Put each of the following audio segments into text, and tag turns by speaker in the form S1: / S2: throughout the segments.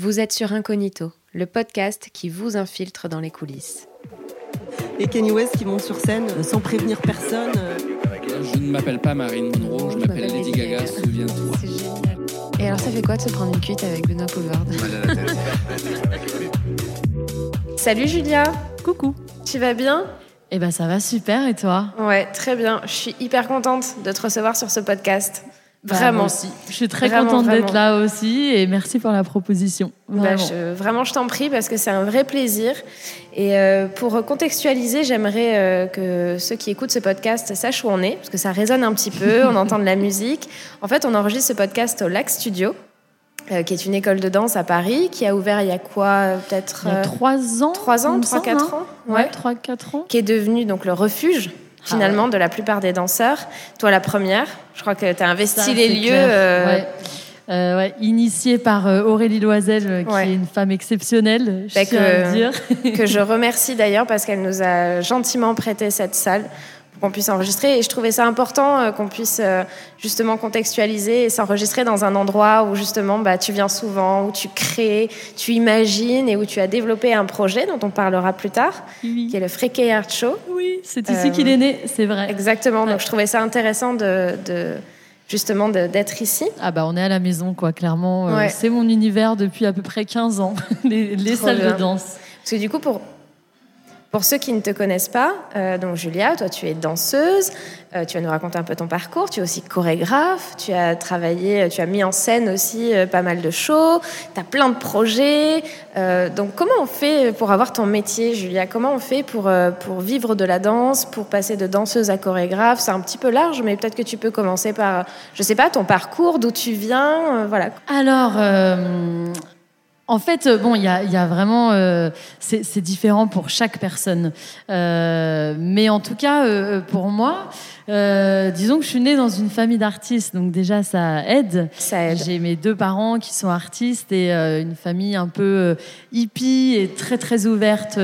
S1: Vous êtes sur Incognito, le podcast qui vous infiltre dans les coulisses.
S2: Et Kanye West qui monte sur scène euh, sans prévenir personne. euh.
S3: Je ne m'appelle pas Marine Monroe, je m'appelle Lady Gaga, souviens-toi.
S1: C'est génial. Et alors, ça fait quoi de se prendre une cuite avec Benoît Poulvard. Salut Julia,
S4: Coucou.
S1: tu vas bien?
S4: Eh ben ça va super et toi?
S1: Ouais, très bien. Je suis hyper contente de te recevoir sur ce podcast.
S4: Bah,
S1: Vraiment.
S4: aussi. Je suis très
S1: Vraiment,
S4: contente d'être là aussi et merci pour la proposition.
S1: Bah,
S4: Vraiment.
S1: je- vraiment, je t'en prie parce que c'est un vrai plaisir. Et euh, pour contextualiser, j'aimerais euh, que ceux qui écoutent ce podcast sachent où on est, parce que ça résonne un petit peu, on entend de la musique. En fait, on enregistre ce podcast au Lac Studio, euh, qui est une école de danse à Paris, qui a ouvert il y a quoi Peut-être
S4: Il y a
S1: euh,
S4: trois ans.
S1: trois ans,
S4: il me
S1: trois,
S4: semble,
S1: quatre
S4: hein
S1: ans
S4: Ouais, trois, quatre ans.
S1: Qui est devenu donc le refuge, finalement, de la plupart des danseurs. Toi, la première. Je crois que tu as investi
S4: Ça,
S1: les lieux. euh,
S4: Ouais. Euh, ouais, initiée par euh, Aurélie Loisel, euh, qui est une femme exceptionnelle, je
S1: Bah,
S4: à le dire.
S1: que je remercie d'ailleurs parce qu'elle nous a gentiment prêté cette salle qu'on puisse enregistrer. Et je trouvais ça important euh, qu'on puisse euh, justement contextualiser et s'enregistrer dans un endroit où justement bah, tu viens souvent, où tu crées, tu imagines et où tu as développé un projet dont on parlera plus tard,
S4: Oui,
S1: qui est le Freaky Art Show.
S4: oui c'est ici
S1: Euh,
S4: qu'il est né, c'est vrai.
S1: Exactement. Donc
S4: Ouais.
S1: je trouvais ça intéressant de, de- justement d'être ici.
S4: Ah bah on est à la maison quoi, clairement.
S1: Ouais.
S4: C'est mon univers depuis à peu près 15 ans, les, salles
S1: bien.
S4: de danse.
S1: Parce que du coup, pour, pour ceux qui ne te connaissent pas, euh, donc Julia, toi tu es danseuse, euh, tu vas nous raconter un peu ton parcours, tu es aussi chorégraphe, tu as travaillé, tu as mis en scène aussi euh, pas mal de shows, tu as plein de projets. Euh, donc comment on fait pour avoir ton métier, Julia? Comment on fait pour, euh, pour vivre de la danse, pour passer de danseuse à chorégraphe? C'est un petit peu large, mais peut-être que tu peux commencer par, je sais pas, ton parcours, d'où tu viens, euh, voilà.
S4: Alors, euh, en fait, euh, bon, il y a, vraiment, euh, c'est différent pour chaque personne. Euh, mais en tout cas, pour moi, euh, disons que je suis née dans une famille d'artistes, donc déjà ça aide.
S1: Ça aide.
S4: J'ai mes deux parents qui sont artistes et euh, une famille un peu euh, hippie et très très ouverte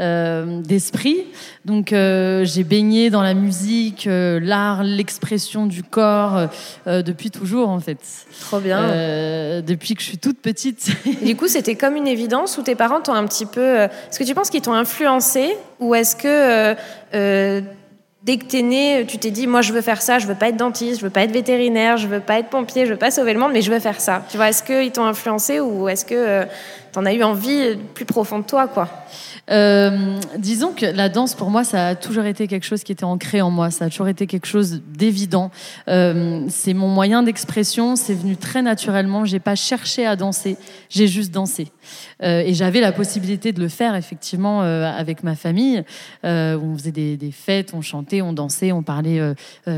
S4: euh, d'esprit. Donc euh, j'ai baigné dans la musique, euh, l'art, l'expression du corps depuis toujours en fait.
S1: Trop bien.
S4: Depuis que je suis toute petite.
S1: Et du coup, c'était comme une évidence ou tes parents t'ont un petit peu. Est-ce que tu penses qu'ils t'ont influencé ou est-ce que dès que t'es né, tu t'es dit, moi, je veux faire ça, je veux pas être dentiste, je veux pas être vétérinaire, je veux pas être pompier, je veux pas sauver le monde, mais je veux faire ça. Tu vois, est-ce qu'ils t'ont influencé ou est-ce que euh, t'en as eu envie plus profond de toi, quoi?
S4: Euh, disons que la danse, pour moi, ça a toujours été quelque chose qui était ancré en moi. Ça a toujours été quelque chose d'évident. Euh, c'est mon moyen d'expression. C'est venu très naturellement. J'ai pas cherché à danser. J'ai juste dansé. Euh, et j'avais la possibilité de le faire effectivement euh, avec ma famille. Euh, on faisait des, des fêtes, on chantait, on dansait, on parlait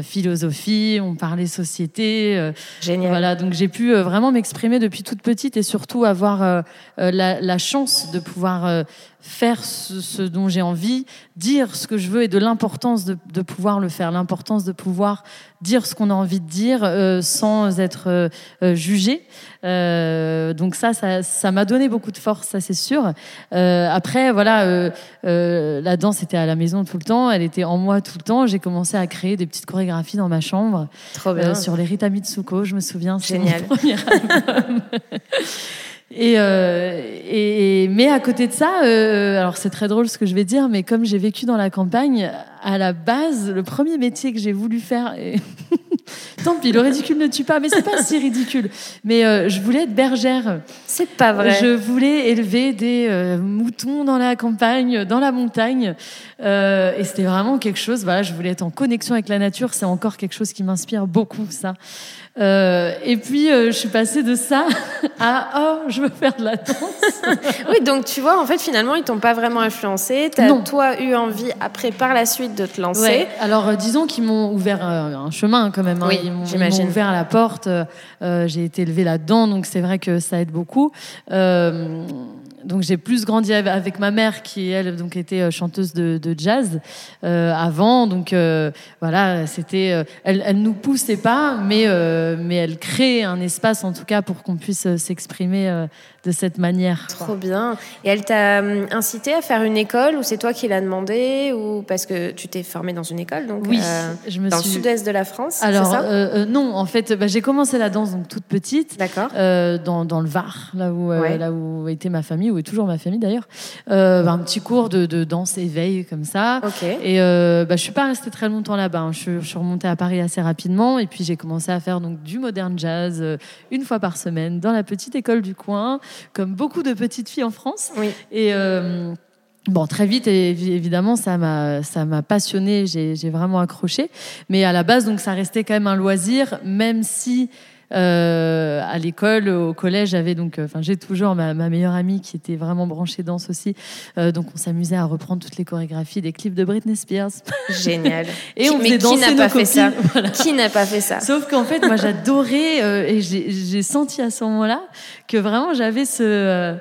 S4: philosophie, on parlait société.
S1: Génial.
S4: voilà, donc j'ai pu vraiment m'exprimer depuis toute petite et surtout avoir la, la chance de pouvoir euh, faire ce, ce dont j'ai envie, dire ce que je veux et de l'importance de, de pouvoir le faire, l'importance de pouvoir dire ce qu'on a envie de dire euh, sans être euh, euh, jugé. Euh, donc ça, ça m'a donné beaucoup de force, ça c'est sûr. Après, voilà, la danse était à la maison tout le temps, elle était en moi tout le temps. J'ai commencé à créer des petites chorégraphies dans ma chambre.
S1: Trop bien.
S4: Sur les Rita Mitsuko, je me souviens, c'est mon
S1: Génial.
S4: premier album. Et, euh, et- mais à côté de ça, euh, alors c'est très drôle ce que je vais dire, mais comme j'ai vécu dans la campagne, à la base, le premier métier que j'ai voulu faire, et tant pis, le ridicule ne tue pas, mais c'est pas si ridicule. Mais euh, je voulais être bergère.
S1: C'est pas vrai.
S4: Je voulais élever des euh, moutons dans la campagne, dans la montagne. Euh, et c'était vraiment quelque chose, voilà, je voulais être en connexion avec la nature. C'est encore quelque chose qui m'inspire beaucoup, ça. Euh, et puis, euh, je suis passée de ça à oh, je veux faire de la danse.
S1: Oui, donc tu vois, en fait, finalement, ils t'ont pas vraiment influencé. T'as
S4: Non.
S1: toi eu envie après, par la suite, de te lancer.
S4: Ouais. Alors, euh, disons qu'ils m'ont ouvert euh, un chemin quand même. hein.
S1: Oui,
S4: ils m'ont ils
S1: j'imagine.
S4: m'ont ouvert la porte. euh, J'ai été élevée là-dedans, donc c'est vrai que ça aide beaucoup. Donc j'ai plus grandi avec ma mère qui elle donc était euh, chanteuse de, jazz euh, avant. Donc euh, voilà c'était elle, elle nous poussait pas mais mais elle crée un espace en tout cas pour qu'on puisse s'exprimer de cette manière.
S1: Trop bien. Et elle t'a hum, incité à faire une école ou c'est toi qui l'as demandé ou parce que tu t'es formée dans une école donc
S4: oui, je me
S1: dans
S4: le
S1: sud-est de la France.
S4: Alors
S1: ça?
S4: non en fait bah, j'ai commencé la danse donc toute petite.
S1: D'accord.
S4: dans, dans, le Var là où là où était ma famille où est toujours ma famille d'ailleurs, euh, bah, un petit cours de, danse éveil comme ça. Et euh, bah, je suis pas restée très longtemps là-bas. Hein. Je, suis remontée à Paris assez rapidement et puis j'ai commencé à faire donc du modern jazz euh, une fois par semaine dans la petite école du coin, comme beaucoup de petites filles en France. Et Bon, très vite, évidemment, ça m'a, ça m'a passionné. J'ai, vraiment accroché. Mais à la base, donc, ça restait quand même un loisir, même si euh, à l'école, au collège, j'avais donc, euh, enfin, j'ai toujours ma, meilleure amie qui était vraiment branchée danse aussi. Euh, donc, on s'amusait à reprendre toutes les chorégraphies des clips de Britney Spears.
S1: Génial.
S4: et on faisait
S1: qui
S4: n'a
S1: pas fait ça Qui n'a pas fait ça
S4: Sauf qu'en fait, moi, j'adorais et j'ai senti à ce moment-là que vraiment j'avais ce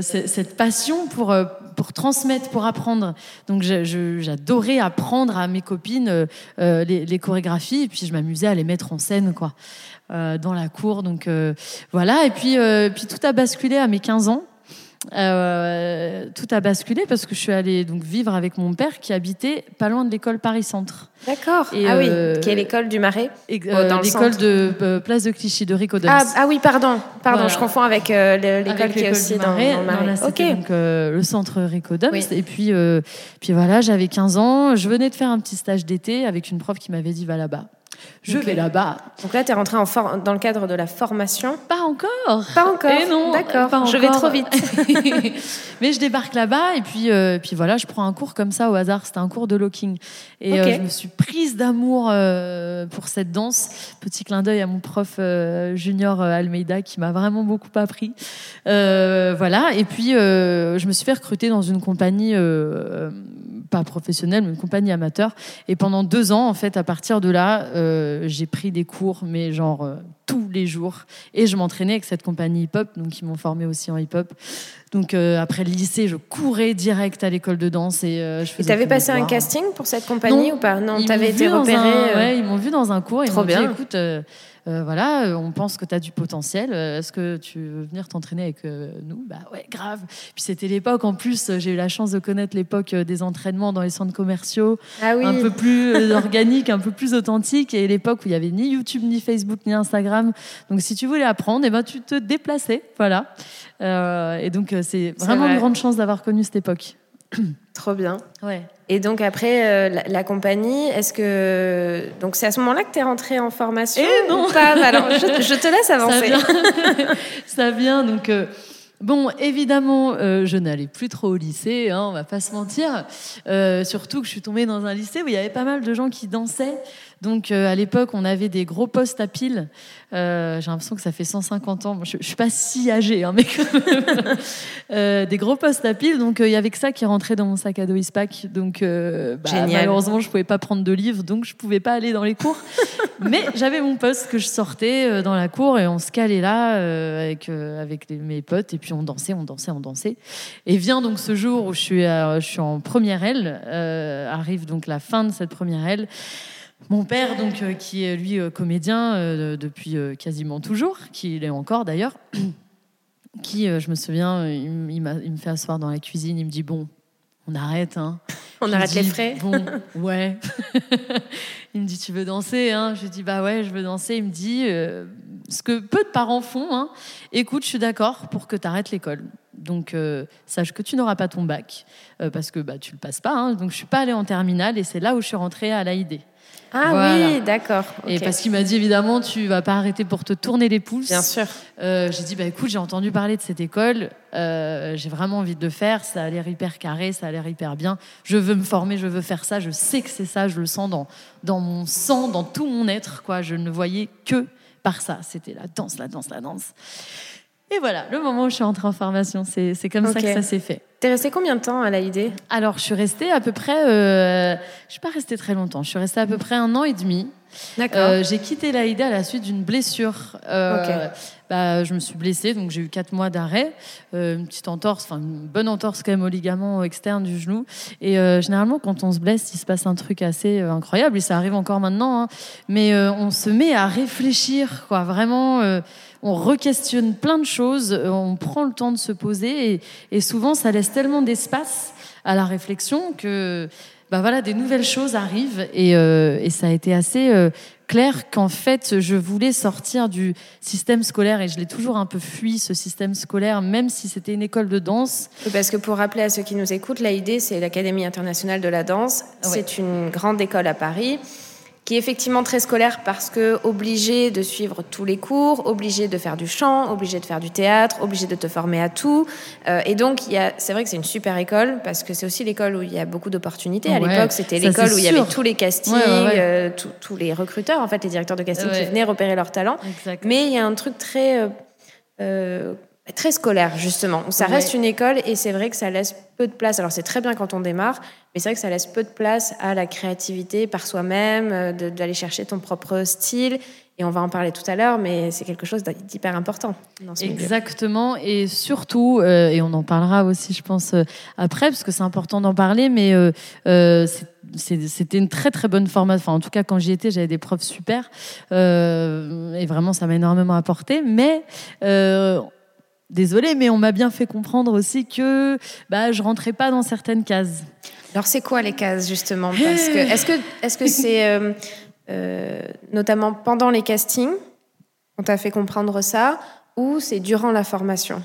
S4: cette passion pour, pour transmettre, pour apprendre. Donc j'adorais apprendre à mes copines les, les, chorégraphies et puis je m'amusais à les mettre en scène. quoi. Euh, dans la cour. Donc euh, voilà. Et puis, euh, puis tout a basculé à mes 15 ans. Tout a basculé parce que je suis allée donc vivre avec mon père qui habitait pas loin de l'école Paris Centre.
S1: D'accord. Ah oui, qui est l'école du Marais.
S4: l'école de Place de Clichy de Rico
S1: ah, ah, oui, pardon, pardon, je confonds avec l'école qui est aussi dans, le Marais.
S4: ok. Donc le centre Rico Et puis puis voilà, j'avais 15 ans, je venais de faire un petit stage d'été avec une prof qui m'avait dit va là-bas. Je vais là-bas.
S1: Donc là, tu es rentrée en dans le cadre de la formation
S4: Pas encore.
S1: Pas encore.
S4: Et eh non,
S1: d'accord. Je vais trop vite.
S4: Mais je débarque là-bas et puis, euh, puis voilà, je prends un cours comme ça au hasard. C'était un cours de locking. Et euh, je me suis prise d'amour euh, pour cette danse. Petit clin d'œil à mon prof junior Almeida qui m'a vraiment beaucoup appris. voilà. Et puis, je me suis fait recruter dans une compagnie pas professionnelle, mais une compagnie amateur. Et pendant deux ans, en fait, à partir de là, euh, j'ai pris des cours, mais genre euh, tous les jours. Et je m'entraînais avec cette compagnie hip-hop, donc ils m'ont formé aussi en hip-hop. Donc euh, après le lycée, je courais direct à l'école de danse et je faisais.
S1: Et t'avais passé un casting pour cette compagnie ou pas? Non, t'avais été repéré.
S4: Ouais, ils m'ont vu dans un cours. Trop ils bien. Dit, écoute euh, voilà, euh, on pense que tu as du potentiel. Euh, est-ce que tu veux venir t'entraîner avec nous? Bah ouais, grave. Puis c'était l'époque, en plus, j'ai eu la chance de connaître l'époque des entraînements dans les centres commerciaux,
S1: ah
S4: un peu plus organique, un peu plus authentique, et l'époque où il y avait ni YouTube, ni Facebook, ni Instagram. Donc si tu voulais apprendre, et eh ben, tu te déplaçais, voilà. et donc c'est vraiment une grande chance d'avoir connu cette époque.
S1: Trop bien.
S4: Ouais.
S1: Et donc après euh, la, compagnie, est-ce que donc c'est à ce moment-là que tu es rentrée en formation
S4: Eh non.
S1: pas? Alors je, te laisse avancer.
S4: Ça vient, donc. Euh, bon, évidemment, euh, je n'allais plus trop au lycée, hein, on va pas se mentir. surtout que je suis tombée dans un lycée où il y avait pas mal de gens qui dansaient. Donc à l'époque, on avait des gros postes à piles euh, j'ai l'impression que ça fait 150 ans. Je, ne suis pas si âgée, hein, mais euh, des gros postes à pile. Donc euh, il y avait que ça qui rentrait dans mon sac à dos ISPAC. Donc bah, malheureusement, je pouvais pas prendre de livres, donc je pouvais pas aller dans les cours. mais j'avais mon poste que je sortais dans la cour et on se calait là avec avec mes potes et puis on dansait, on dansait, on dansait. Et vient donc ce jour où je suis je suis en première aile. arrive donc la fin de cette première aile. Mon père, donc, euh, qui est lui euh, comédien euh, depuis quasiment toujours, qui l'est encore d'ailleurs, qui, je me souviens, il, me fait asseoir dans la cuisine, il me dit Bon, on arrête, hein.
S1: On arrête les frais
S4: Bon, ouais. il me dit Tu veux danser hein? Je dis Bah ouais, je veux danser. Il me dit Ce que peu de parents font hein. Écoute, je suis d'accord pour que tu arrêtes l'école. Donc, sache que tu n'auras pas ton bac, parce que bah, tu le passes pas. Hein. Donc, je suis pas allée en terminale et c'est là où je suis rentrée à l'AID.
S1: Ah oui, d'accord.
S4: Et parce qu'il m'a dit évidemment, tu vas pas arrêter pour te tourner les pouces.
S1: Bien sûr.
S4: Euh, j'ai dit bah écoute, j'ai entendu parler de cette école, euh, j'ai vraiment envie de le faire. Ça a l'air hyper carré, ça a l'air hyper bien. Je veux me former, je veux faire ça. Je sais que c'est ça, je le sens dans dans mon sang, dans tout mon être. Quoi, je ne voyais que par ça. C'était la danse, la danse, la danse. Et voilà, le moment où je suis entrée en formation, c'est c'est comme ça que ça s'est fait.
S1: T'es resté combien de temps à l'AID
S4: Alors, je suis restée à peu près. euh, je suis pas restée très longtemps. Je suis restée à peu près un an et demi.
S1: D'accord.
S4: Euh, j'ai quitté l'AID à la suite d'une blessure. Euh,
S1: Ok.
S4: bah, je me suis blessée, donc j'ai eu quatre mois d'arrêt, euh, une petite entorse, enfin une bonne entorse quand même au ligament externe du genou. Et euh, généralement, quand on se blesse, il se passe un truc assez incroyable, et ça arrive encore maintenant. hein. Mais on se met à réfléchir, quoi. Vraiment, on re-questionne plein de choses, euh, on prend le temps de se poser, et, et souvent, ça laisse tellement d'espace à la réflexion que bah voilà, des nouvelles choses arrivent et, euh, et ça a été assez euh, clair qu'en fait, je voulais sortir du système scolaire et je l'ai toujours un peu fui, ce système scolaire, même si c'était une école de danse.
S1: Parce que pour rappeler à ceux qui nous écoutent, l'AID, c'est l'Académie internationale de la danse.
S4: Ouais.
S1: C'est une grande école à Paris qui est effectivement très scolaire parce que obligé de suivre tous les cours, obligé de faire du chant, obligé de faire du théâtre, obligé de te former à tout. Euh, et donc, c'est vrai que c'est une super école parce que c'est aussi l'école où il y a beaucoup d'opportunités. À
S4: Ouais,
S1: l'époque, c'était l'école où il y avait tous les castings,
S4: Ouais, ouais, ouais.
S1: euh, tous- tous les recruteurs, en fait, les directeurs de casting qui venaient repérer leur talent.
S4: Exact.
S1: Mais il y a un truc très, euh, euh, très scolaire, justement. Ça
S4: Ouais.
S1: reste une école et c'est vrai que ça laisse peu de place. Alors, c'est très bien quand on démarre, mais c'est vrai que ça laisse peu de place à la créativité par soi-même, euh, d'aller chercher ton propre style. Et on va en parler tout à l'heure, mais c'est quelque chose d'hyper important dans ce milieu.
S4: Exactement, et surtout, euh, et on en parlera aussi, je pense, euh, après, parce que c'est important d'en parler, mais euh, c'était une très très bonne formation. Enfin, en tout cas, quand j'y étais, j'avais des profs super, et vraiment, ça m'a énormément apporté. Mais Désolée, mais on m'a bien fait comprendre aussi que bah, je rentrais pas dans certaines cases.
S1: Alors, c'est quoi les cases, justement? Parce que Est-ce que est-ce que c'est euh, euh, notamment pendant les castings qu'on t'a fait comprendre ça ou c'est durant la formation?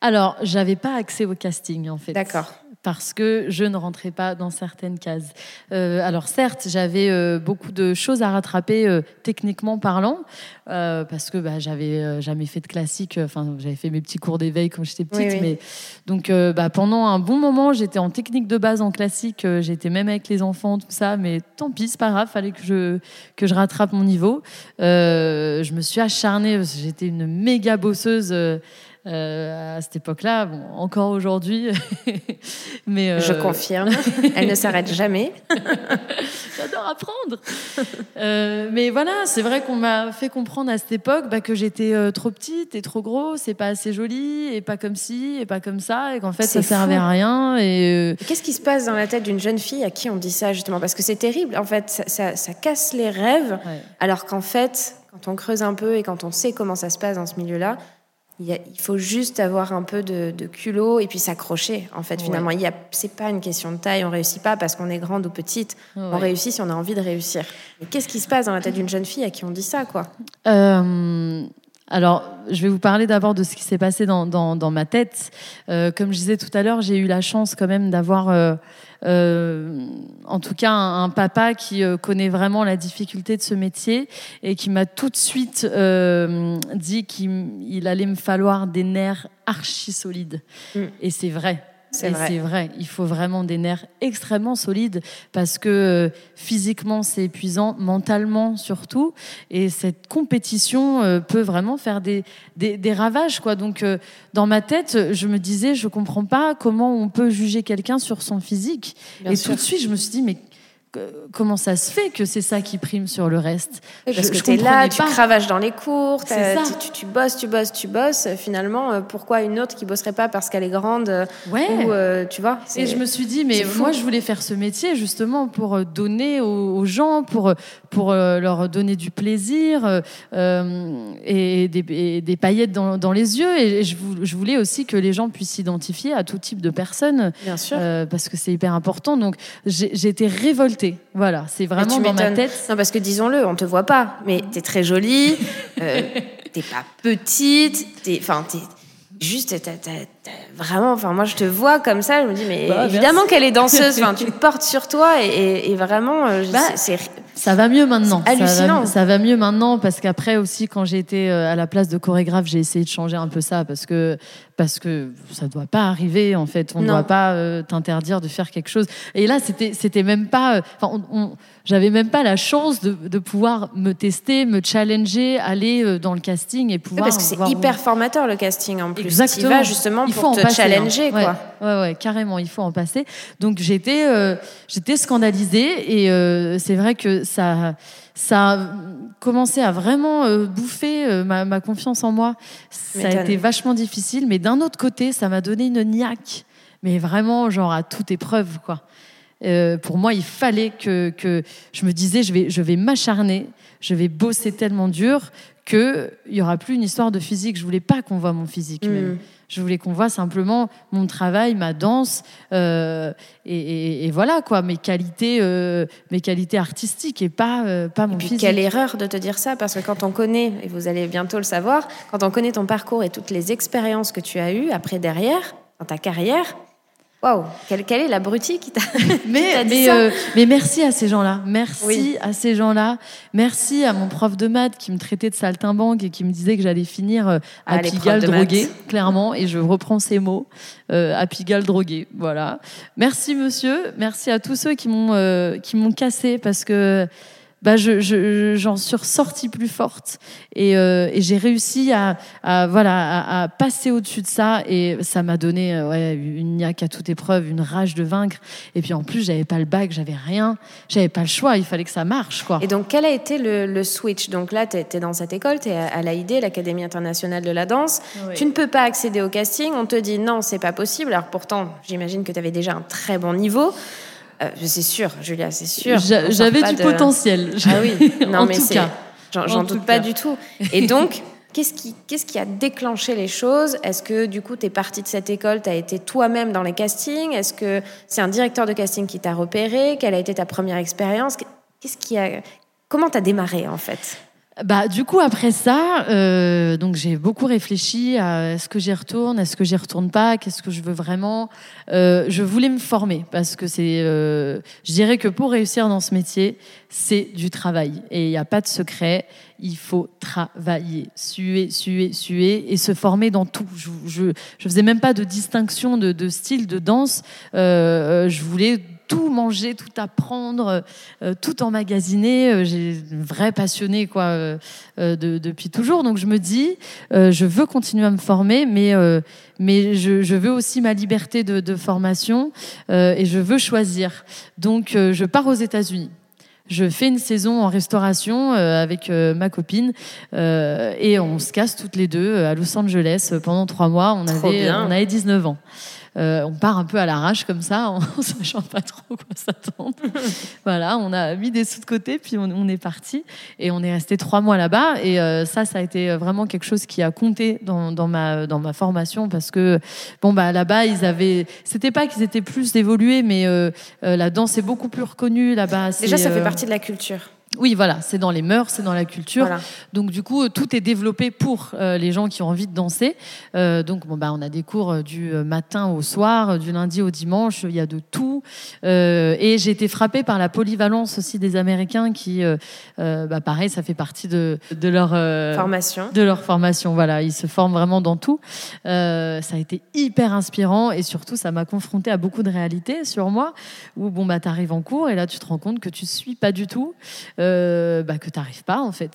S4: Alors, j'avais pas accès au casting en fait.
S1: D'accord.
S4: Parce que je ne rentrais pas dans certaines cases. Euh, alors certes, j'avais euh, beaucoup de choses à rattraper euh, techniquement parlant, parce que bah, j'avais jamais fait de classique. Enfin, j'avais fait mes petits cours d'éveil quand j'étais petite,
S1: Oui, oui.
S4: mais donc bah, pendant un bon moment, j'étais en technique de base en classique. j'étais même avec les enfants, tout ça, mais tant pis, c'est pas grave. Fallait que je que je rattrape mon niveau. Je me suis acharnée. J'étais une méga bosseuse. Euh, euh, à cette époque-là, bon, encore aujourd'hui, mais euh,
S1: Je confirme. Elle ne s'arrête jamais.
S4: J'adore apprendre. Euh, mais voilà, c'est vrai qu'on m'a fait comprendre à cette époque bah, que j'étais euh, trop petite et trop grosse et pas assez jolie et pas comme ci et pas comme ça et qu'en fait ça servait à rien. Et euh,
S1: Qu'est-ce qui se passe dans la tête d'une jeune fille à qui on dit ça justement? Parce que c'est terrible. En fait, ça, ça- ça casse les rêves.
S4: ouais.
S1: Alors qu'en fait, quand on creuse un peu et quand on sait comment ça se passe dans ce milieu-là, il, faut juste avoir un peu de, de culot et puis s'accrocher. En fait,
S4: Ouais.
S1: finalement, a, c'est pas une question de taille. On réussit pas parce qu'on est grande ou petite. On
S4: Ouais.
S1: réussit si on a envie de réussir. Mais qu'est-ce qui se passe dans la tête d'une jeune fille à qui on dit ça, quoi?
S4: Euh, alors, je vais vous parler d'abord de ce qui s'est passé dans, dans, dans ma tête. Euh, comme je disais tout à l'heure, j'ai eu la chance quand même d'avoir, euh, euh, en tout cas, un, un papa qui connaît vraiment la difficulté de ce métier et qui m'a tout de suite dit qu'il il allait me falloir des nerfs archi solides.
S1: Mm.
S4: Et c'est vrai.
S1: C'est vrai.
S4: C'est vrai, il faut vraiment des nerfs extrêmement solides parce que euh, physiquement c'est épuisant, mentalement surtout, et cette compétition euh, peut vraiment faire des, des, des ravages. Quoi. Donc euh, dans ma tête, je me disais, je comprends pas comment on peut juger quelqu'un sur son physique.
S1: Bien
S4: et
S1: sûr.
S4: tout de suite, je me suis dit, mais comment ça se fait que c'est ça qui prime sur le reste
S1: parce
S4: Je-
S1: que tu es là, tu
S4: pas.
S1: cravaches dans les cours, tu, tu bosses, tu bosses, tu bosses. Finalement, euh, pourquoi une autre qui bosserait pas parce qu'elle est grande euh,
S4: Ouais.
S1: ou euh, tu vois
S4: Et je me suis dit, mais moi, je voulais faire ce métier justement pour donner aux, aux gens, pour, pour leur donner du plaisir euh, et, des, et des paillettes dans, dans les yeux. Et je, vou- je voulais aussi que les gens puissent s'identifier à tout type de personnes
S1: Bien sûr.
S4: euh, parce que c'est hyper important. Donc, j'ai été révoltée. Voilà, c'est vraiment
S1: tu
S4: dans ma tête.
S1: Non, parce que disons-le, on te voit pas, mais t'es très jolie, euh, t'es pas petite, t'es, enfin, t'es juste, t'as, t'as- t'as vraiment, enfin, moi je te vois comme ça, je me dis, mais
S4: Bah,
S1: évidemment
S4: merci.
S1: qu'elle est danseuse, enfin, tu portes sur toi et, et- et vraiment, euh,
S4: Bah,
S1: c'est, c'est-
S4: Ça va mieux maintenant.
S1: C'est
S4: Ça
S1: hallucinant.
S4: va, ça va mieux maintenant parce qu'après aussi, quand j'ai été euh, à la place de chorégraphe, j'ai essayé de changer un peu ça parce que parce que ça doit pas arriver en fait. On ne doit pas euh, t'interdire de faire quelque chose. Et là, c'était c'était même pas. euh, Enfin, on- on- j'avais même pas la chance de, de pouvoir me tester, me challenger, aller euh, dans le casting et
S1: Oui,
S4: pouvoir.
S1: parce que c'est hyper formateur le casting en plus.
S4: Exactement.
S1: Tu vas justement
S4: Il
S1: pour
S4: faut en
S1: te
S4: passer,
S1: challenger,
S4: hein.
S1: quoi.
S4: Ouais, ouais, ouais, carrément, il faut en passer. Donc j'étais, euh, j'étais scandalisée et euh, c'est vrai que ça, ça a commencé à vraiment euh, bouffer euh, ma, ma confiance en moi. Ça a été vachement difficile, mais d'un autre côté, ça m'a donné une niaque, mais vraiment genre à toute épreuve, quoi. Euh, pour moi, il fallait que, que je me disais, je vais, je vais m'acharner, je vais bosser tellement dur qu'il n'y aura plus une histoire de physique. Je voulais pas qu'on voit mon physique même. Je voulais qu'on voit simplement mon travail, ma danse, euh, et, et- et voilà quoi, mes qualités, euh, mes qualités artistiques et pas, euh, pas mon
S1: Et puis
S4: physique.
S1: quelle erreur de te dire ça, parce que quand on connaît, et vous allez bientôt le savoir, quand on connaît ton parcours et toutes les expériences que tu as eues après derrière, dans ta carrière, waouh, quelle, quelle est l'abruti qui t'a
S4: Mais, mais,
S1: ça
S4: euh, mais merci à ces gens-là. Merci
S1: Oui.
S4: à ces gens-là. Merci à mon prof de maths qui me traitait de saltimbanque et qui me disait que j'allais finir euh, à
S1: Ah,
S4: Pigalle
S1: profs de
S4: drogué,
S1: maths.
S4: clairement. Et je reprends ces mots. Euh, à Pigalle drogué. Voilà. Merci, monsieur. Merci à tous ceux qui m'ont euh, qui m'ont cassé parce que bah, je, je- j'en suis ressortie plus forte et, euh, et j'ai réussi à, à, voilà, à, à passer au-dessus de ça et ça m'a donné euh, ouais, une niaque à toute épreuve, une rage de vaincre. Et puis en plus, j'avais pas le bac, j'avais rien, j'avais pas le choix, il fallait que ça marche. Quoi.
S1: Et donc, quel a été le, le switch? Donc là, tu es, dans cette école, tu es à, à l'AID, l'Académie internationale de la danse. Tu ne peux pas accéder au casting. On te dit non, c'est pas possible. Alors pourtant, j'imagine que tu avais déjà un très bon niveau. Euh, c'est sûr, Julia, c'est sûr.
S4: J'avais du
S1: de-
S4: potentiel.
S1: Ah oui, non,
S4: en
S1: mais
S4: tout cas.
S1: J'en doute pas
S4: cas.
S1: du tout. Et donc, qu'est-ce qui, qu'est-ce qui a déclenché les choses? Est-ce que du coup, tu es partie de cette école, tu as été toi-même dans les castings? Est-ce que c'est un directeur de casting qui t'a repéré? Quelle a été ta première expérience? Qu'est-ce qui a... Comment tu as démarré en fait?
S4: Bah, du coup, après ça, euh, donc j'ai beaucoup réfléchi à est-ce que j'y retourne, est-ce que j'y retourne pas, qu'est-ce que je veux vraiment. Euh, je voulais me former parce que c'est, euh, je dirais que pour réussir dans ce métier, c'est du travail et il n'y a pas de secret. Il faut travailler, suer, suer, suer et se former dans tout. Je, je, je faisais même pas de distinction de, de style de danse. Euh, je voulais tout manger, tout apprendre, euh, tout emmagasiner. Euh, J'ai une vraie passionnée quoi euh, de- depuis toujours. Donc je me dis, euh, je veux continuer à me former, mais mais je, je veux aussi ma liberté de, de formation et je veux choisir. Donc je pars aux États-Unis. Je fais une saison en restauration avec ma copine euh, et on se casse toutes les deux à Los Angeles pendant trois mois. On
S1: Trop
S4: avait,
S1: bien.
S4: on avait 19 ans. Euh, on part un peu à l'arrache comme ça, en sachant pas trop quoi s'attendre. voilà, on a mis des sous de côté, puis on, on est parti et on est resté trois mois là-bas. Et euh, ça, ça a été vraiment quelque chose qui a compté dans, dans ma dans ma formation parce que bon bah là-bas ils avaient, c'était pas qu'ils étaient plus évolués, mais euh, euh, la danse est beaucoup plus reconnue là-bas.
S1: Déjà, ça fait
S4: euh,
S1: partie de la culture.
S4: Oui, voilà, c'est dans les mœurs, c'est dans la culture.
S1: Voilà.
S4: Donc du coup, tout est développé pour euh, les gens qui ont envie de danser. Euh, donc bon bah on a des cours euh, du matin au soir, du lundi au dimanche. Il y a de tout. Euh, et j'ai été frappée par la polyvalence aussi des Américains qui, bah pareil, ça fait partie de de leur
S1: Formation.
S4: de leur formation. Voilà, ils se forment vraiment dans tout. Ça a été hyper inspirant et surtout, ça m'a confronté à beaucoup de réalités sur moi. Où bon bah t'arrives en cours et là tu te rends compte que tu suis pas du tout, euh, bah, que t'arrives pas en fait.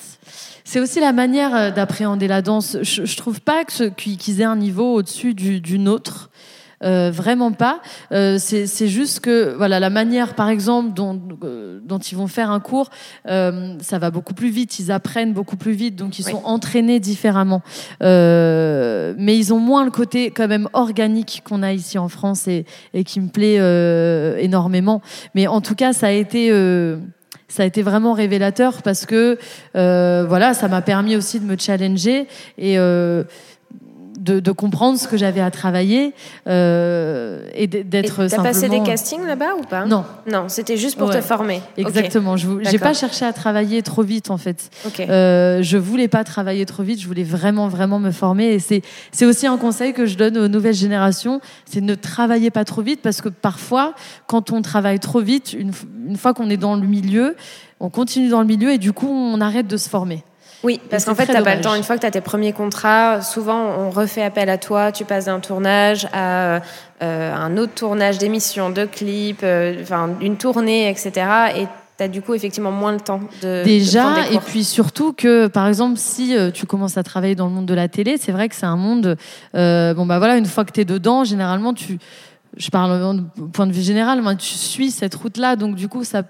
S4: C'est aussi la manière euh, d'appréhender la danse. Je, je trouve pas qu'ils aient un niveau au-dessus du, du nôtre. Euh, vraiment pas. Euh, c'est juste que voilà la manière, par exemple, dont, euh, dont ils vont faire un cours, ça va beaucoup plus vite. Ils apprennent beaucoup plus vite, donc ils
S1: Oui.
S4: sont entraînés différemment. Mais ils ont moins le côté quand même organique qu'on a ici en France et, et qui me plaît énormément. Mais en tout cas, ça a été ça a été vraiment révélateur parce que euh, voilà, ça m'a permis aussi de me challenger et euh, de, de comprendre ce que j'avais à travailler euh, et d'être
S1: T'as
S4: simplement.
S1: passé des castings là-bas ou pas?
S4: Non,
S1: Non, c'était juste pour
S4: Ouais.
S1: te former.
S4: Exactement. Je j'ai pas cherché à travailler trop vite en fait.
S1: Ok.
S4: Euh, je voulais pas travailler trop vite, je voulais vraiment vraiment me former et c'est c'est aussi un conseil que je donne aux nouvelles générations, c'est ne travaillez pas trop vite parce que parfois quand on travaille trop vite, une, une fois qu'on est dans le milieu, on continue dans le milieu et du coup on arrête de se former.
S1: Oui, parce qu'en fait, tu n'as pas le temps. Une fois que tu as tes premiers contrats, souvent, on refait appel à toi. Tu passes d'un tournage à euh, un autre tournage d'émission, de clips, euh, enfin, une tournée, etc. Et tu as du coup effectivement moins le temps de.
S4: Déjà, et puis surtout que, par exemple, si euh, tu commences à travailler dans le monde de la télé, c'est vrai que c'est un monde. bon, bah voilà, une fois que tu es dedans, généralement, tu. Je parle du point de vue général, mais tu suis cette route-là, donc du coup, ça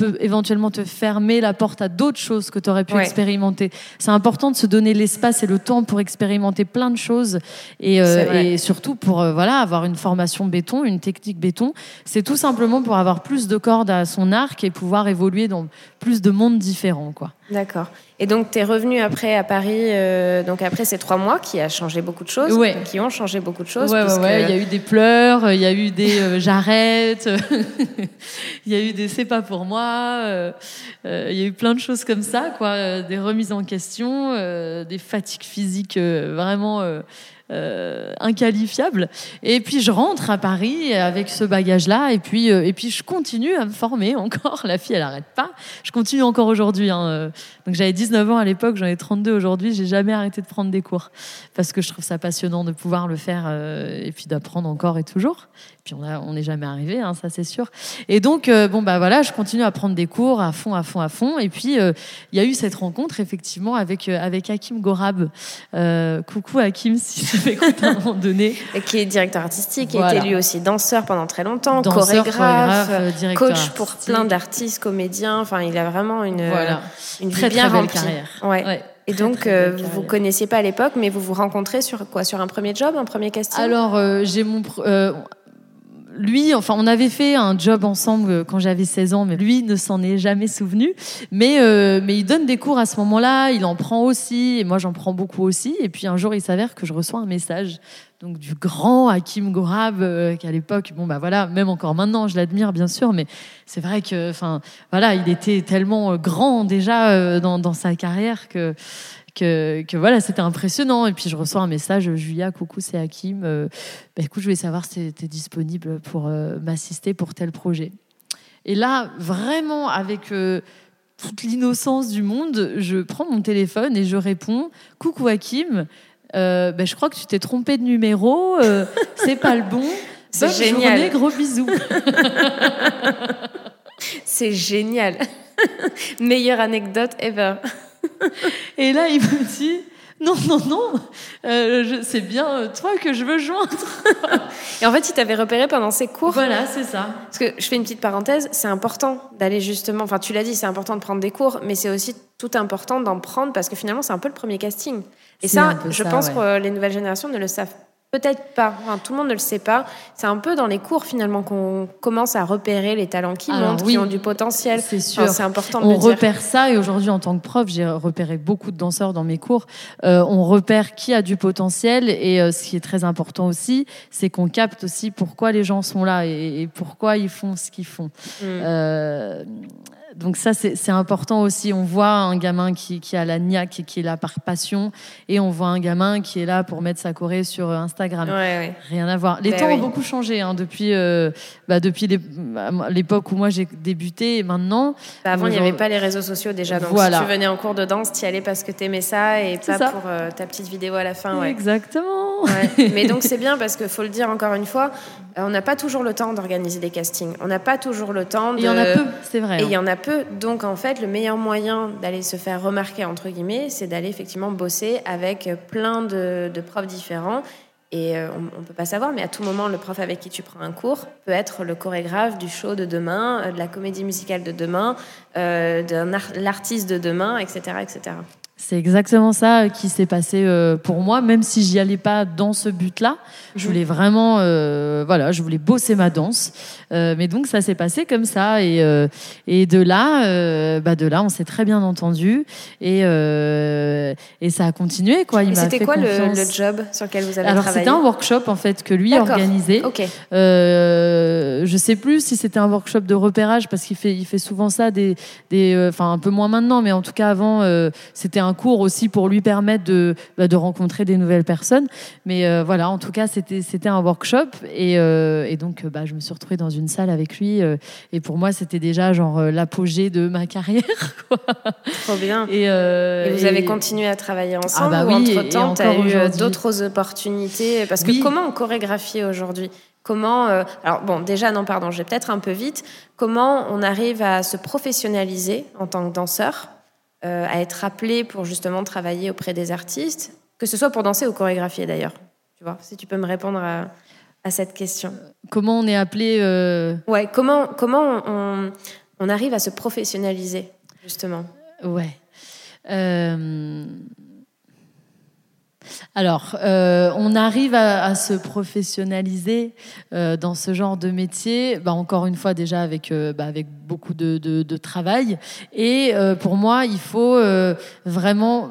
S4: peut éventuellement te fermer la porte à d'autres choses que tu aurais pu expérimenter. C'est important de se donner l'espace et le temps pour expérimenter plein de choses et, euh, et surtout pour euh, voilà avoir une formation béton, une technique béton. C'est tout simplement pour avoir plus de cordes à son arc et pouvoir évoluer dans plus de mondes différents, quoi.
S1: D'accord. Et donc, tu es revenu après à Paris, euh, donc après ces trois mois qui a changé beaucoup de choses, qui ont changé beaucoup de choses.
S4: Ouais, ouais, Il y a eu des pleurs, il y a eu des j'arrête, il y a eu des c'est pas pour moi, euh, il y a eu plein de choses comme ça, quoi, des remises en question, des fatigues physiques vraiment euh, inqualifiable. Et puis je rentre à Paris avec ce bagage-là, et puis euh, et puis je continue à me former encore. La fille, elle n'arrête pas. Je continue encore aujourd'hui. Hein. Euh. Donc j'avais 19 ans à l'époque, j'en ai 32 aujourd'hui. J'ai jamais arrêté de prendre des cours parce que je trouve ça passionnant de pouvoir le faire et puis d'apprendre encore et toujours. Puis on n'est jamais arrivé, hein, ça c'est sûr. Et donc, euh, bon, bah voilà, je continue à prendre des cours à fond, à fond, à fond. Et puis, euh, il y a eu cette rencontre, effectivement, avec, euh, avec Hakim Gorab. coucou Hakim, si tu m'écoutes à un moment donné.
S1: Qui est directeur artistique, qui a été lui aussi danseur pendant très longtemps, chorégraphe, coach pour plein d'artistes, comédiens. Enfin, il a vraiment une, une
S4: très,
S1: bien
S4: très belle carrière.
S1: Ouais. Et donc, vous vous connaissiez pas à l'époque, mais vous vous rencontrez sur quoi? Sur un premier job, un premier casting?
S4: Alors, j'ai mon lui, enfin, on avait fait un job ensemble euh, quand j'avais 16 ans, mais lui ne s'en est jamais souvenu. Mais, euh, mais il donne des cours à ce moment-là, il en prend aussi, et moi j'en prends beaucoup aussi. Et puis un jour, il s'avère que je reçois un message donc du grand Hakim Gorab, euh, qui à l'époque, bon bah voilà, même encore maintenant, je l'admire bien sûr, mais c'est vrai que, enfin, voilà, il était tellement grand déjà dans, dans sa carrière que que, voilà, c'était impressionnant. Et puis je reçois un message, Julia, coucou, c'est Hakim. Euh, bah, écoute, je voulais savoir si tu disponible pour euh, m'assister pour tel projet. Et là, vraiment, avec euh, toute l'innocence du monde, je prends mon téléphone et je réponds, coucou Hakim, bah, je crois que tu t'es trompé de numéro, c'est pas le bon.
S1: C'est génial.
S4: Journée, gros bisous.
S1: c'est génial. Meilleure anecdote ever.
S4: Et là, il me dit non, non, non, euh, c'est bien euh, toi que je veux joindre.
S1: et en fait, il t'avait repéré pendant ses cours.
S4: Voilà, c'est ça.
S1: Parce que je fais une petite parenthèse, c'est important d'aller justement, enfin tu l'as dit, c'est important de prendre des cours, mais c'est aussi tout important d'en prendre parce que finalement, c'est un peu le premier casting. Et ça, je pense que les nouvelles générations ne le savent Peut-être pas. Enfin, tout le monde ne le sait pas. C'est un peu dans les cours finalement qu'on commence à repérer les talents qui montent, qui ont du potentiel.
S4: C'est sûr.
S1: c'est important. De
S4: on repère ça et aujourd'hui en tant que prof, j'ai repéré beaucoup de danseurs dans mes cours. Euh, on repère qui a du potentiel et euh, ce qui est très important aussi, c'est qu'on capte aussi pourquoi les gens sont là et, pourquoi ils font ce qu'ils font. Mm. Euh, donc ça, c'est important aussi. On voit un gamin qui, qui a la niaque et qui est là par passion, et on voit un gamin qui est là pour mettre sa choré sur Instagram. Rien à voir. Les ben temps ont beaucoup changé hein, depuis, euh, bah, depuis l'époque où moi j'ai débuté et maintenant.
S1: Bah, avant, il n'y avait pas les réseaux sociaux déjà. Donc si tu venais en cours de danse, tu y allais parce que tu aimais ça et pas pour euh, ta petite vidéo à la fin.
S4: Exactement.
S1: Mais donc c'est bien parce qu'il faut le dire encore une fois, euh, on n'a pas toujours le temps d'organiser des castings. On n'a pas toujours le temps. De...
S4: Il y en a peu, c'est vrai.
S1: Et il y hein. en a peu. Donc en fait, le meilleur moyen d'aller se faire remarquer entre guillemets, c'est d'aller effectivement bosser avec plein de, profs différents. Et euh, on ne peut pas savoir, mais à tout moment, le prof avec qui tu prends un cours peut être le chorégraphe du show de demain, euh, de la comédie musicale de demain, de l'artiste de demain, etc., etc.
S4: C'est exactement ça qui s'est passé euh, pour moi, même si j'y allais pas dans ce but-là. Je voulais vraiment, euh, voilà, je voulais bosser ma danse. Euh, mais donc ça s'est passé comme ça et et de là, bah de là, on s'est très bien entendu et et ça a continué quoi.
S1: Il c'était quoi le, le, job sur lequel vous avez
S4: Alors c'était un workshop en fait que lui a organisé.
S1: Ok.
S4: je sais plus si c'était un workshop de repérage parce qu'il fait il fait souvent ça des des, enfin un peu moins maintenant, mais en tout cas avant c'était un un cours aussi pour lui permettre de, bah, de rencontrer des nouvelles personnes. Mais euh, voilà, en tout cas, c'était c'était un workshop et, euh, et donc bah, je me suis retrouvée dans une salle avec lui. euh, et pour moi, c'était déjà genre euh, l'apogée de ma carrière. quoi.
S1: Trop bien.
S4: Et, euh,
S1: Et vous
S4: et-
S1: avez continué à travailler ensemble
S4: bah
S1: ou
S4: oui, et-
S1: entre-temps,
S4: et
S1: tu as eu euh, d'autres opportunités? Parce que
S4: Oui.
S1: comment on chorégraphie aujourd'hui? Comment euh, Alors bon, déjà non, pardon, je vais peut-être un peu vite. Comment on arrive à se professionnaliser en tant que danseur, euh, à être appelé pour justement travailler auprès des artistes, que ce soit pour danser ou chorégraphier d'ailleurs. Tu vois, si tu peux me répondre à, à cette question.
S4: Comment on est appelé euh,
S1: Ouais, comment comment on, on arrive à se professionnaliser justement?
S4: Ouais. Euh, Alors, euh, on arrive à, se professionnaliser euh, dans ce genre de métier, bah, encore une fois déjà avec, euh, bah, beaucoup de, travail. Et pour moi, il faut vraiment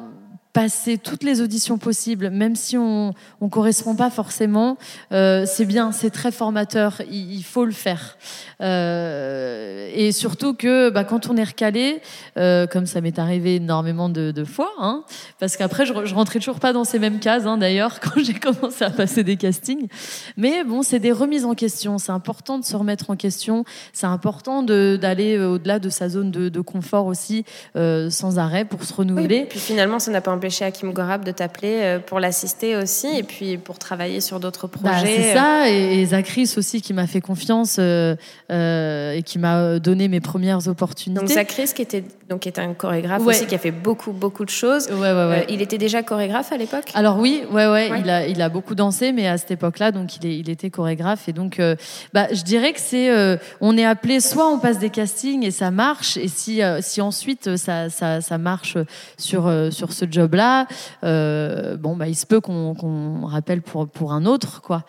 S4: passer toutes les auditions possibles, même si on ne correspond pas forcément. Euh, c'est bien, c'est très formateur, il, faut le faire. Euh, et surtout que bah, quand on est recalé, euh, comme ça m'est arrivé énormément de, fois, hein, parce qu'après je, je rentrais toujours pas dans ces mêmes cases hein, d'ailleurs quand j'ai commencé à passer des castings. Mais bon, c'est des remises en question. C'est important de se remettre en question. C'est important d'aller au-delà de sa zone de, confort aussi, sans arrêt pour se renouveler.
S1: Oui, puis finalement, ça n'a pas empêché Hakim Gorab de t'appeler euh, pour l'assister aussi et puis pour travailler sur d'autres
S4: Bah,
S1: projets.
S4: c'est ça, et, et Zachris aussi qui m'a fait confiance euh, euh, et qui m'a donné mes premières opportunités.
S1: Donc Zachris, qui était, donc, qui était un chorégraphe
S4: Ouais.
S1: aussi, qui a fait beaucoup, beaucoup de choses.
S4: Ouais, ouais, ouais.
S1: Euh, il était déjà chorégraphe à l'époque?
S4: Alors oui, ouais, ouais. Il, a, il a beaucoup dansé, mais à cette époque-là, donc il, est, il était chorégraphe. Et donc, euh, bah, je dirais que c'est, euh, on est appelé, soit on passe des castings et ça marche, et si, si ensuite ça, ça, ça marche sur, sur ce job-là, bon, bah, il se peut qu'on qu'on rappelle pour, pour un autre, quoi.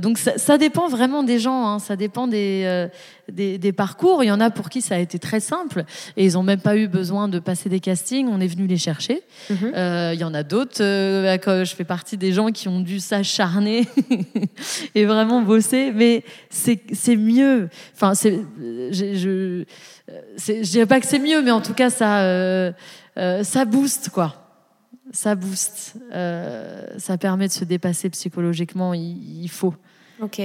S4: Donc ça, ça dépend vraiment des gens, hein, ça dépend des, des, des parcours. Il y en a pour qui ça a été très simple et ils n'ont même pas eu besoin de passer des castings. On est venu les chercher.
S1: Mhm.
S4: Euh, Il y en a d'autres. euh, je fais partie des gens qui ont dû s'acharner et vraiment bosser. Mais c'est c'est mieux. Enfin, je, je dirais pas que c'est mieux, mais en tout cas ça euh, ça booste quoi. Ça booste. Ça permet de se dépasser psychologiquement. Il, il faut.
S1: Ok,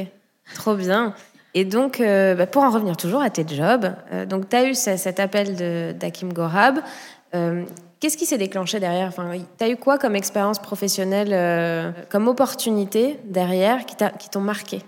S1: trop bien. Et donc, euh, bah, pour en revenir toujours à tes jobs, euh, donc tu as eu ce- cet appel d'Hakim Gorab. Euh, Qu'est-ce qui s'est déclenché derrière? Enfin, Tu as eu quoi comme expérience professionnelle, comme opportunité derrière qui t'ont marqué?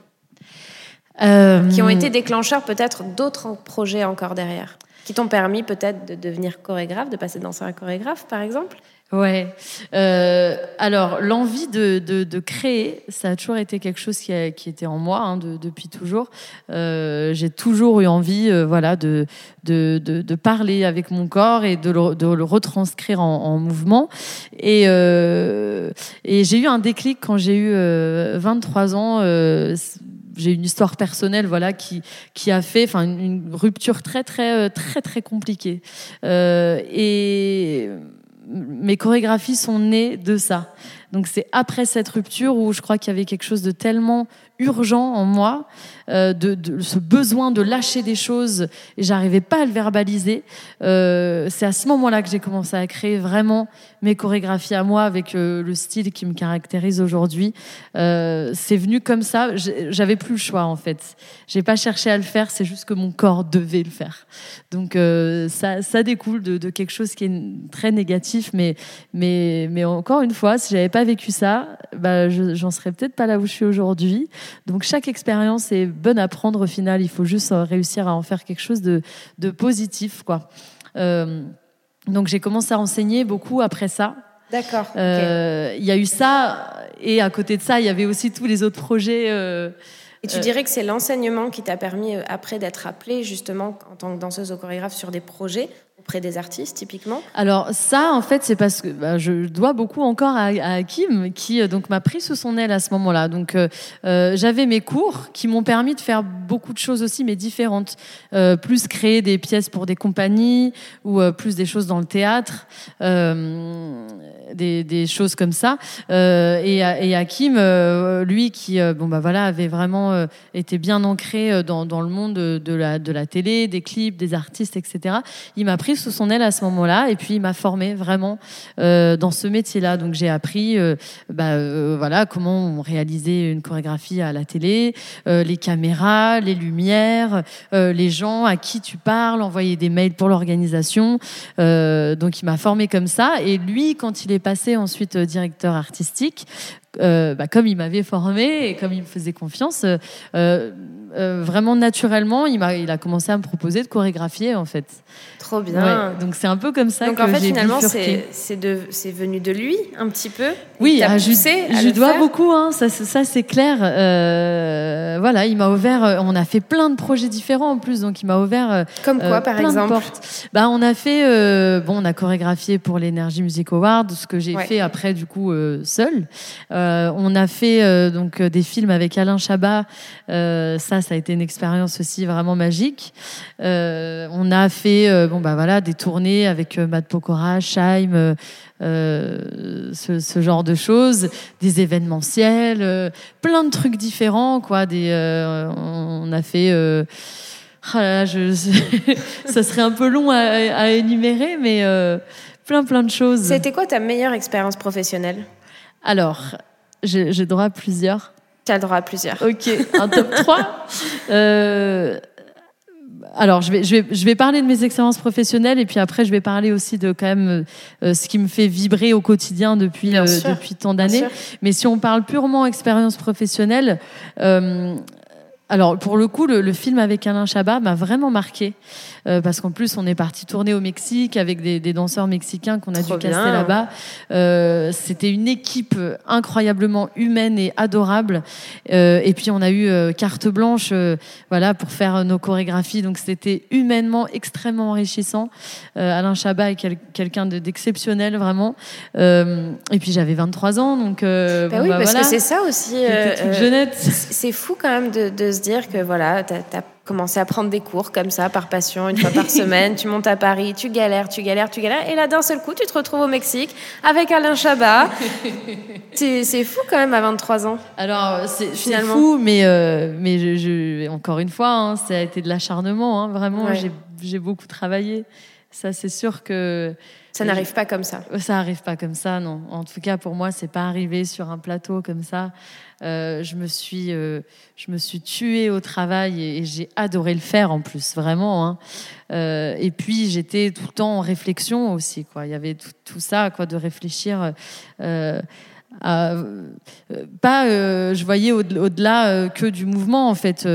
S1: Qui ont été déclencheurs peut-être d'autres projets encore derrière? Qui t'ont permis peut-être de devenir chorégraphe, de passer de danseur à chorégraphe par exemple?
S4: Ouais. Euh, alors, l'envie de, de, créer, ça a toujours été quelque chose qui, a- qui était en moi hein, de- depuis toujours. Euh, J'ai toujours eu envie, euh, voilà, de, de, parler avec mon corps et de le, le retranscrire en, en mouvement. Et, et j'ai eu un déclic quand j'ai eu euh, 23 ans. j'ai une histoire personnelle voilà qui qui a fait enfin une, rupture très très très très compliquée et mes chorégraphies sont nées de ça. Donc c'est après cette rupture où je crois qu'il y avait quelque chose de tellement urgent en moi, euh, de, ce besoin de lâcher des choses, et j'arrivais pas à le verbaliser. Euh, c'est à ce moment-là que j'ai commencé à créer vraiment mes chorégraphies à moi avec euh, le style qui me caractérise aujourd'hui. Euh, c'est venu comme ça. J'avais plus le choix en fait. J'ai pas cherché à le faire. C'est juste que mon corps devait le faire. Donc euh, ça, découle de, quelque chose qui est très négatif, mais mais mais encore une fois, si j'avais pas vécu ça, bah je- j'en serais peut-être pas là où je suis aujourd'hui. Donc chaque expérience est bonne à prendre au final. Il faut juste réussir à en faire quelque chose de de positif, quoi. Donc j'ai commencé à enseigner beaucoup après ça.
S1: D'accord.
S4: Euh, Il y a eu ça, et à côté de ça, il y avait aussi tous les autres projets. euh,
S1: Et tu dirais que c'est l'enseignement qui t'a permis euh, après d'être appelée justement en tant que danseuse ou chorégraphe sur des projets des artistes typiquement
S4: Alors ça, en fait, c'est parce que bah, je dois beaucoup encore à, à Hakim, qui euh, donc m'a pris sous son aile à ce moment-là. Donc euh, euh, j'avais mes cours qui m'ont permis de faire beaucoup de choses aussi, mais différentes. Plus créer des pièces pour des compagnies ou plus des choses dans le théâtre, des, choses comme ça. Et, et Hakim, lui, qui bon bah voilà avait vraiment été bien ancré dans, dans le monde de la, de la télé, des clips, des artistes, etc. Il m'a pris sous son aile à ce moment-là et puis il m'a formé vraiment euh, dans ce métier-là. Donc j'ai appris euh, bah, euh, voilà, comment on une chorégraphie à la télé, les caméras, les lumières, les gens à qui tu parles, envoyer des mails pour l'organisation. Donc il m'a formé comme ça. Et lui, quand il est passé ensuite directeur artistique, bah, comme il m'avait formé et comme il me faisait confiance, vraiment naturellement, il, il a commencé à me proposer de chorégraphier en fait.
S1: Trop bien.
S4: Ouais, donc c'est un peu comme ça
S1: Donc
S4: que
S1: en fait, finalement, c'est c'est venu de lui un petit peu.
S4: Oui, ah, je, je dois
S1: faire
S4: beaucoup, hein, ça, c'est- ça c'est clair. Euh, voilà, il m'a ouvert, euh, on a fait plein de projets différents en plus, donc il m'a ouvert euh,
S1: Comme quoi,
S4: euh,
S1: par
S4: plein de
S1: exemple
S4: portes. Bah, on a fait, euh, bon, on a chorégraphié pour l'Energy Music Award, ce que j'ai
S1: Ouais.
S4: fait après du coup seul. On a fait donc des films avec Alain Chabat. Ça, ça a été une expérience aussi vraiment magique. On a fait, bon bah voilà, des tournées avec euh, Matt Pokora, Scheim. euh, euh, ce, ce genre de choses, des événementiels, euh, plein de trucs différents, quoi. Des, euh, on a fait. là là, je, ça serait un peu long à, à énumérer, mais plein plein de choses.
S1: C'était quoi ta meilleure expérience professionnelle?
S4: Alors, j'ai droit à plusieurs.
S1: Tu as droit à plusieurs.
S4: Ok, un top 3. Alors, je vais, je, vais, je vais parler de mes expériences professionnelles et puis après, je vais parler aussi de quand même euh, ce qui me fait vibrer au quotidien depuis, euh,
S1: sûr,
S4: depuis tant d'années. Mais si on parle purement expérience professionnelle, euh, alors pour le coup, le, le film avec Alain Chabat m'a vraiment marqué euh, parce qu'en plus, on est parti tourner au Mexique avec des, des danseurs mexicains qu'on a
S1: Trop
S4: dû caster là-bas. Euh, C'était une équipe incroyablement humaine et adorable. Euh, et puis on a eu carte blanche, voilà, pour faire nos chorégraphies. Donc c'était humainement extrêmement enrichissant. Alain Chabat est quel- quelqu'un de- d'exceptionnel vraiment. Et puis j'avais 23 ans, donc
S1: Bah
S4: bon,
S1: oui,
S4: bah,
S1: parce
S4: voilà.
S1: que c'est ça aussi.
S4: Jeunette.
S1: c'est fou quand même de, de se dire que voilà, tu as, commencé à prendre des cours comme ça, par passion, une fois par semaine. Tu montes à Paris, tu galères, tu galères, tu galères. Et là, d'un seul coup, tu te retrouves au Mexique avec Alain Chabat. C'est fou quand même à 23 ans.
S4: Alors, c'est fou, mais, euh, mais je, je- encore une fois, hein, ça a été de l'acharnement. hein, vraiment,
S1: Ouais.
S4: j'ai- beaucoup travaillé. Ça, c'est sûr que
S1: Ça n'arrive pas comme ça.
S4: ça arrive pas comme ça, non. En tout cas, pour moi, c'est pas arrivé sur un plateau comme ça. Euh, je me suis, euh, je me suis tuée au travail et, et j'ai adoré le faire en plus, vraiment. hein. Euh, et puis j'étais tout le temps en réflexion aussi, quoi. Il y avait tout, tout ça, quoi, de réfléchir. à- pas, je voyais au- au-delà que du mouvement en fait.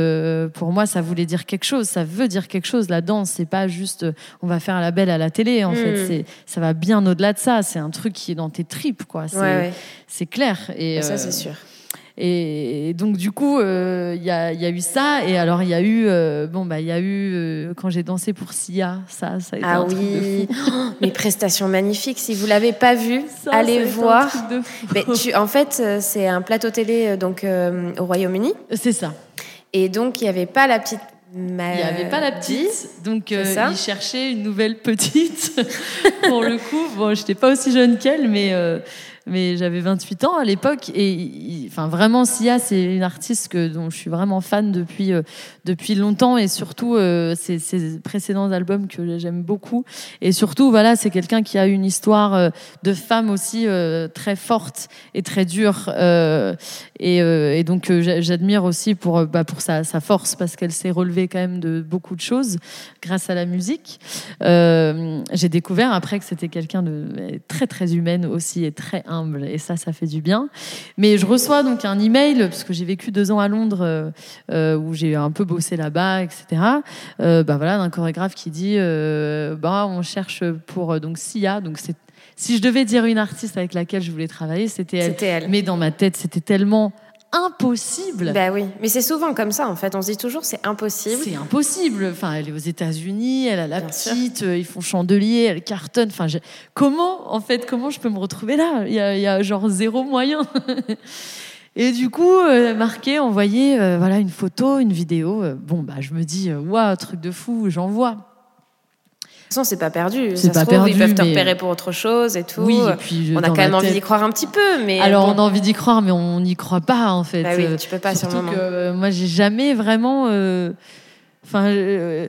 S4: Pour moi, ça voulait dire quelque chose. Ça veut dire quelque chose. La danse, c'est pas juste on va faire la belle à la télé. En fait, c'est ça va bien au-delà de ça. C'est un truc qui est dans tes tripes, quoi. C'est
S1: Ouais, ouais.
S4: c'est clair. Et
S1: ça, c'est sûr.
S4: Et donc du coup, euh, il y, a, il y a eu ça. Et alors il y a eu, euh, bon bah il y a eu euh, quand j'ai dansé pour Sia, ça, ça a été
S1: Ah
S4: un truc de
S1: oui,
S4: fou.
S1: Oh, mes prestations magnifiques. Si vous l'avez pas vu,
S4: Ça, ça a
S1: allez
S4: un
S1: voir.
S4: truc.
S1: Mais tu, en fait, euh, c'est un plateau télé euh, donc euh, au Royaume-Uni,
S4: C'est ça.
S1: et donc il n'y avait pas la petite.
S4: Il n'y avait pas la petite, donc euh,
S1: ça
S4: il cherchait une nouvelle petite. Pour le coup, bon, je n'étais pas aussi jeune qu'elle, mais, euh, mais j'avais 28 ans à l'époque. Et enfin, vraiment, Sia, c'est une artiste que, dont je suis vraiment fan depuis, euh, depuis longtemps. Et surtout, euh, ses, précédents albums que j'aime beaucoup. Et surtout, voilà, c'est quelqu'un qui a une histoire euh, de femme aussi euh, très forte et très dure. et, donc, j'a- j'admire aussi pour, bah, pour sa, force, parce qu'elle s'est relevée quand même de beaucoup de choses grâce à la musique. J'ai découvert après que c'était quelqu'un de très, très humaine aussi et très humble. Et ça, ça fait du bien. Mais je reçois donc un email, parce que j'ai vécu deux ans à Londres, euh, euh, où j'ai un peu bossé là-bas, etc. Euh, bah voilà, d'un chorégraphe qui dit euh, bah, on cherche pour donc Sia. Donc c'est si je devais dire une artiste avec laquelle je voulais travailler, c'était elle.
S1: C'était elle.
S4: Mais dans ma tête, c'était tellement impossible.
S1: Bah oui, mais c'est souvent comme ça en fait. On se dit toujours c'est impossible.
S4: C'est impossible. Enfin, elle est aux États-Unis, elle a la
S1: Bien sûr.
S4: petite, euh, ils font chandelier, elle cartonne. Enfin, je- comment, en fait, comment je peux me retrouver là? Il y, a, il y a genre zéro moyen. Et du coup, euh, marqué, envoyé, euh, voilà, une photo, une vidéo. Euh, bon, bah, je me dis, waouh, truc de fou, j'envoie.
S1: De toute façon, c'est pas perdu.
S4: C'est pas
S1: trouve,
S4: perdu,
S1: ils peuvent te
S4: mais-
S1: repérer pour autre chose et tout.
S4: Oui, et puis
S1: on a quand même envie d'y croire un petit peu, mais
S4: Alors,
S1: bon.
S4: on a envie d'y croire, mais on n'y croit pas, en fait.
S1: Bah oui, tu peux pas sur le
S4: Surtout
S1: moment.
S4: que euh, moi, j'ai jamais vraiment. euh, Enfin, euh,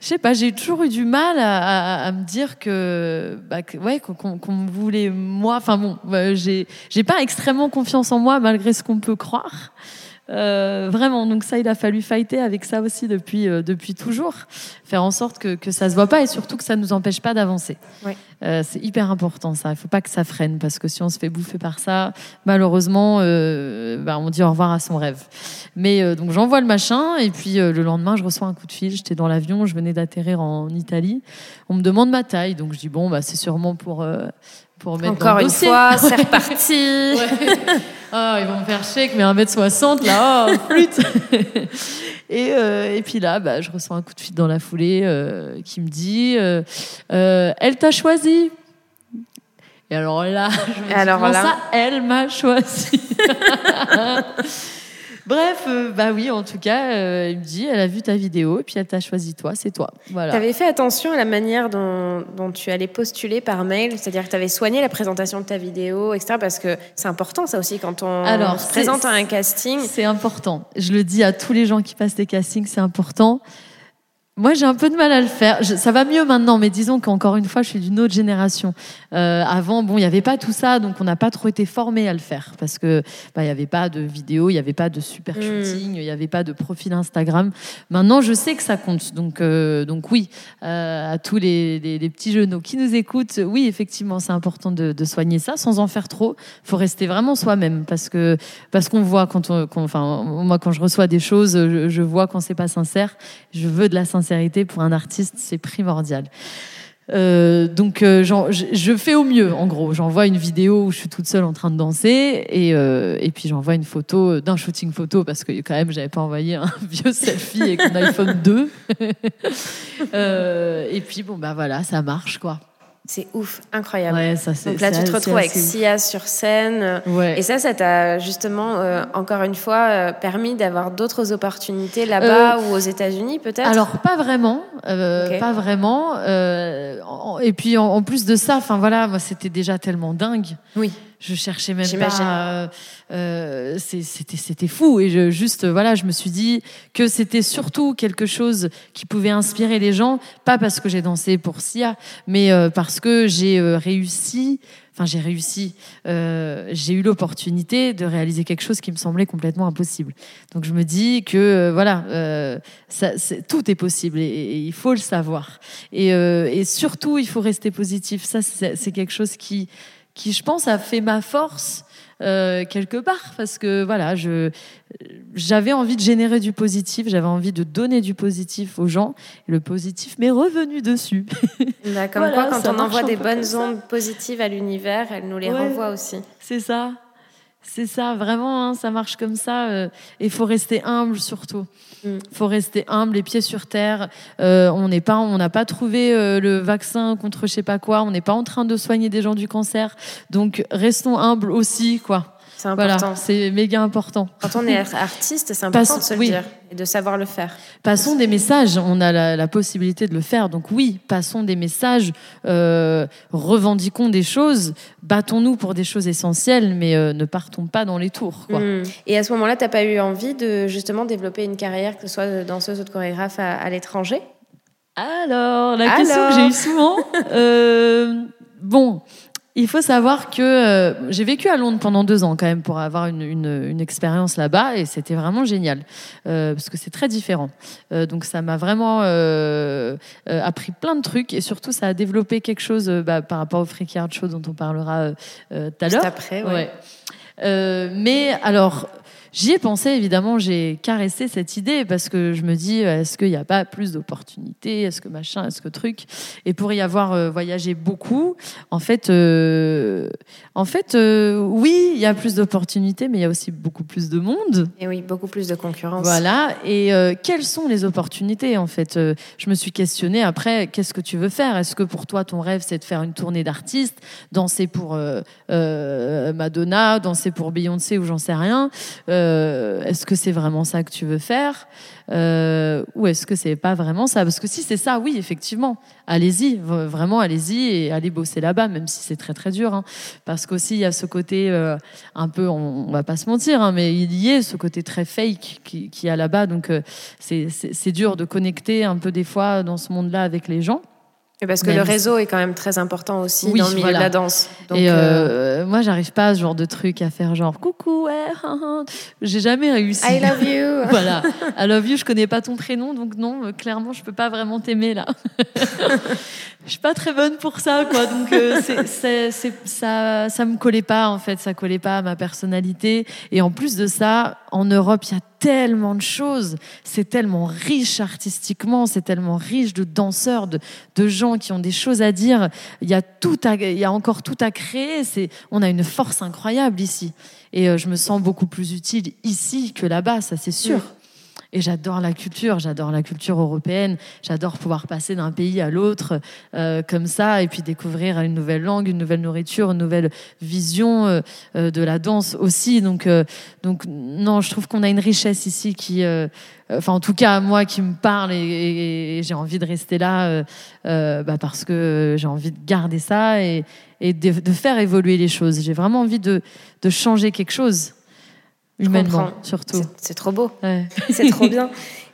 S4: je sais pas, j'ai toujours eu du mal à, à- à me dire que, bah, que- ouais, qu'on voulait moi. Enfin bon, bah, j'ai j'ai pas extrêmement confiance en moi malgré ce qu'on peut croire. Euh, vraiment, donc ça, il a fallu fighter avec ça aussi depuis, euh, depuis toujours. Faire en sorte que, que ça se voit pas et surtout que ça nous empêche pas d'avancer.
S1: Ouais.
S4: Euh, c'est hyper important ça. Il faut pas que ça freine parce que si on se fait bouffer par ça, malheureusement, bah, on dit au revoir à son rêve. Mais donc j'envoie le machin et puis le lendemain, je reçois un coup de fil. J'étais dans l'avion, je venais d'atterrir en Italie. On me demande ma taille, donc je dis bon, bah, c'est sûrement pour. Pour mettre dans
S1: Encore
S4: le
S1: une
S4: dossier.
S1: fois, c'est reparti.
S4: Ah, ils vont me faire avec mes 1m60 là, oh, flûte. et, euh, et puis là, bah, je reçois un coup de fil dans la foulée euh, qui me dit euh, Elle t'a choisi. Et alors là, je me dis,
S1: Alors là-
S4: ça, elle m'a choisi? Bref, euh, bah oui, en tout cas, euh, il me dit Elle a vu ta vidéo et puis elle t'a choisi toi, c'est toi. Voilà.
S1: Tu avais fait attention à la manière dont, dont tu allais postuler par mail, c'est-à-dire que tu avais soigné la présentation de ta vidéo, etc. Parce que c'est important ça aussi quand on
S4: Alors,
S1: se présente à un casting.
S4: C'est important. Je le dis à tous les gens qui passent des castings, c'est important. Moi, j'ai un peu de mal à le faire. Je- ça va mieux maintenant, mais disons qu'encore une fois, je suis d'une autre génération. Euh, avant, bon, il n'y avait pas tout ça, donc on n'a pas trop été formé à le faire parce que bah, il n'y avait pas de vidéo, il n'y avait pas de super
S1: Mm.
S4: shooting, il n'y avait pas de profil Instagram. Maintenant, je sais que ça compte, donc euh, donc oui, euh, à tous les, les- les petits genoux qui nous écoutent, oui, effectivement, c'est important de, de soigner ça sans en faire trop. Faut rester vraiment soi-même parce que parce qu'on voit quand on, quand- enfin, moi quand je reçois des choses, je, je vois quand c'est pas sincère. Je veux de la sincérité pour un artiste, c'est primordial. Euh, donc euh, je, fais au mieux en gros. J'envoie une vidéo où je suis toute seule en train de danser et, euh, puis j'envoie une photo d'un shooting photo parce que quand même j'avais pas envoyé un vieux selfie avec mon iPhone 2. Euh, et puis bon bah voilà, ça marche quoi.
S1: C'est ouf, incroyable.
S4: Ouais, ça.
S1: Donc là, tu te retrouves avec Sia sur scène.
S4: Ouais.
S1: Et ça, ça t'a justement, euh, encore une fois, euh, permis d'avoir d'autres opportunités là-bas ou aux États-Unis, peut-être?
S4: Euh, Alors pas vraiment, euh, pas vraiment. euh, en- et puis en, en plus de ça, enfin voilà, moi c'était déjà tellement dingue.
S1: Oui.
S4: Je cherchais même pas. euh, euh, c'était c'était fou et je juste voilà, je me suis dit que c'était surtout quelque chose qui pouvait inspirer les gens, pas parce que j'ai dansé pour Sia, mais euh, parce que j'ai euh, réussi. Enfin, j'ai réussi. j'ai eu l'opportunité de réaliser quelque chose qui me semblait complètement impossible. Donc, je me dis que voilà, ça, tout est possible et, et il faut le savoir. Et, et surtout, il faut rester positif. Ça, c'est quelque chose qui, qui, je pense, a fait ma force euh, quelque part parce que voilà, je j'avais envie de générer du positif, j'avais envie de donner du positif aux gens. Et le positif m'est revenu dessus.
S1: Bah, Comme
S4: Voilà,
S1: quoi, quand on envoie des bonnes ondes positives à l'univers, elle nous les
S4: Ouais.
S1: renvoie aussi.
S4: C'est ça. C'est ça, vraiment, hein, ça marche comme ça. euh, et il faut rester humble surtout. Il
S1: Mm.
S4: faut rester humble, les pieds sur terre. Euh, on n'est pas, on n'a pas trouvé euh, le vaccin contre je sais pas quoi. On n'est pas en train de soigner des gens du cancer. Donc restons humbles aussi, quoi.
S1: C'est
S4: Voilà,
S1: important.
S4: c'est méga important.
S1: Quand on est artiste, c'est important de se le
S4: oui.
S1: dire et de savoir le faire.
S4: Passons des messages, on a la, la possibilité de le faire. Donc oui, passons des messages, euh, revendiquons des choses, battons-nous pour des choses essentielles, mais euh, ne partons pas dans les tours. Quoi.
S1: Mm. Et à ce moment-là, t'as pas eu envie de justement développer une carrière, que ce soit danseuse ou de chorégraphe à, à l'étranger?
S4: Alors, la
S1: Alors
S4: question que j'ai eue souvent. euh, bon, il faut savoir que euh, j'ai vécu à Londres pendant deux ans quand même pour avoir une, une, une expérience là-bas et c'était vraiment génial euh, parce que c'est très différent. Euh, donc ça m'a vraiment appris plein de trucs et surtout ça a développé quelque chose bah, par rapport au Freaky Art Show dont on parlera tout à
S1: Juste
S4: l'heure.
S1: après, ouais.
S4: Ouais. Mais alors, j'y ai pensé, évidemment, j'ai caressé cette idée parce que je me dis, est-ce qu'il n'y a pas plus d'opportunités Est-ce que machin Est-ce que truc? Et pour y avoir euh, voyagé beaucoup, en fait, euh, en fait euh, oui, il y a plus d'opportunités, mais il y a aussi beaucoup plus de monde.
S1: Et oui, beaucoup plus de concurrence.
S4: Voilà. Et quelles sont les opportunités en fait? Je me suis questionnée après, qu'est-ce que tu veux faire? Est-ce que pour toi, ton rêve, c'est de faire une tournée d'artistes, danser pour Madonna, danser pour Beyoncé ou j'en sais rien Euh, est-ce que c'est vraiment ça que tu veux faire euh, ou est-ce que c'est pas vraiment ça? Parce que si c'est ça, oui, effectivement, allez-y, vraiment allez-y et allez bosser là-bas, même si c'est très très dur. Hein. parce qu'aussi il y a ce côté euh, un peu, on, va pas se mentir, hein, mais il y a ce côté très fake qui, qui y a là-bas, donc c'est dur de connecter un peu des fois dans ce monde-là avec les gens.
S1: Et parce que le réseau est quand même très important aussi dans le milieu de la danse.
S4: et euh, euh, moi, j'arrive pas à ce genre de truc à faire genre coucou, ouais, hein, hein. j'ai jamais réussi.
S1: I love you.
S4: voilà, I love you. Je connais pas ton prénom, donc non, euh, clairement, je peux pas vraiment t'aimer là. je suis pas très bonne pour ça, quoi. Donc c'est, ça, ça me collait pas en fait, ça collait pas à ma personnalité. Et en plus de ça, en Europe, il y a tellement de choses. C'est tellement riche artistiquement, c'est tellement riche de danseurs, de, gens qui ont des choses à dire. Il y a, tout il y a encore tout à créer. On a une force incroyable ici. Et euh, je me sens beaucoup plus utile ici que là-bas, ça c'est sûr. Et j'adore la culture, j'adore la culture européenne, j'adore pouvoir passer d'un pays à l'autre euh, comme ça et puis découvrir une nouvelle langue, une nouvelle nourriture, une nouvelle vision euh, euh, de la danse aussi. Donc, donc non, je trouve qu'on a une richesse ici qui, enfin en tout cas moi qui me parle et, j'ai envie de rester là bah, parce que j'ai envie de garder ça et, de, faire évoluer les choses. J'ai vraiment envie de changer quelque chose humainement surtout.
S1: C'est trop beau. C'est trop bien.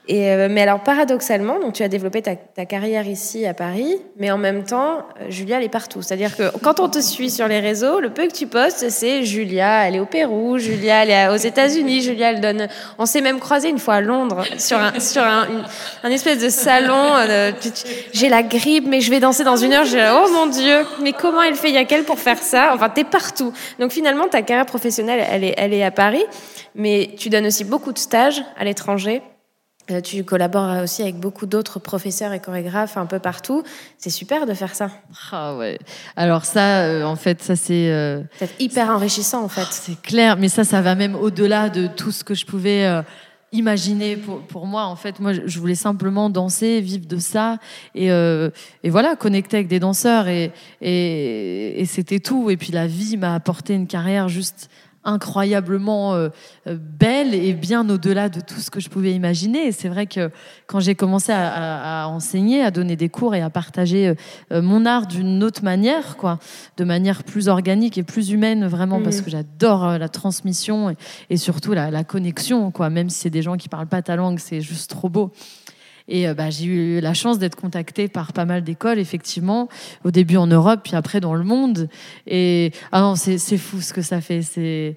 S1: Et, euh, mais alors, paradoxalement, donc, tu as développé ta, carrière ici à Paris, mais en même temps, euh, Julia, elle est partout. C'est-à-dire que quand on te suit sur les réseaux, le peu que tu postes, c'est Julia, elle est au Pérou, Julia, elle est aux États-Unis, Julia, elle donne. On s'est même croisé une fois à Londres sur un, sur un, un espèce de salon. Euh, j'ai la grippe, mais je vais danser dans une heure. J'ai oh mon Dieu, mais comment elle fait Yakel pour faire ça? Enfin, t'es partout. Donc finalement, ta carrière professionnelle, elle est, elle est à Paris, mais tu donnes aussi beaucoup de stages à l'étranger. Euh, tu collabores aussi avec beaucoup d'autres professeurs et chorégraphes un peu partout. C'est super de faire ça.
S4: Ah ouais. Alors ça, euh, en fait, ça c'est. Euh,
S1: c'est hyper enrichissant en fait.
S4: c'est clair, mais ça, ça va même au-delà de tout ce que je pouvais. imaginer pour, pour, moi en fait moi je voulais simplement danser vivre de ça et, et voilà connecter avec des danseurs et, et, et c'était tout et puis la vie m'a apporté une carrière juste incroyablement euh, euh, belle et bien au-delà de tout ce que je pouvais imaginer. Et c'est vrai que quand j'ai commencé à, enseigner, à donner des cours et à partager euh, mon art d'une autre manière, quoi, de manière plus organique et plus humaine, vraiment, parce mmh. que j'adore la transmission et, surtout la, la, connexion, quoi. Même si c'est des gens qui parlent pas ta langue, c'est juste trop beau. Et euh, bah, j'ai eu la chance d'être contactée par pas mal d'écoles, effectivement, au début en Europe, puis après dans le monde. Et ah non, c'est fou ce que ça fait. C'est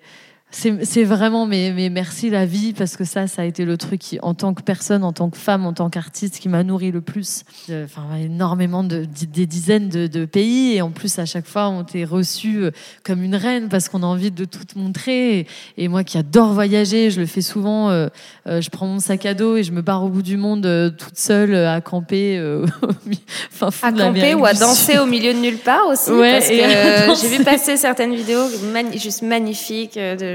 S4: c'est vraiment, mais, mais, merci la vie, parce que ça, ça a été le truc qui, en tant que personne, en tant que femme, en tant qu'artiste, qui m'a nourri le plus. Enfin, énormément de, des dizaines de, pays, et en plus, à chaque fois, on t'est reçu euh, comme une reine, parce qu'on a envie de tout montrer. Et, moi qui adore voyager, je le fais souvent, euh, euh, je prends mon sac à dos et je me barre au bout du monde toute seule, à camper,
S1: enfin, à camper ou à danser au milieu de nulle part aussi, parce que j'ai vu passer certaines vidéos juste magnifiques de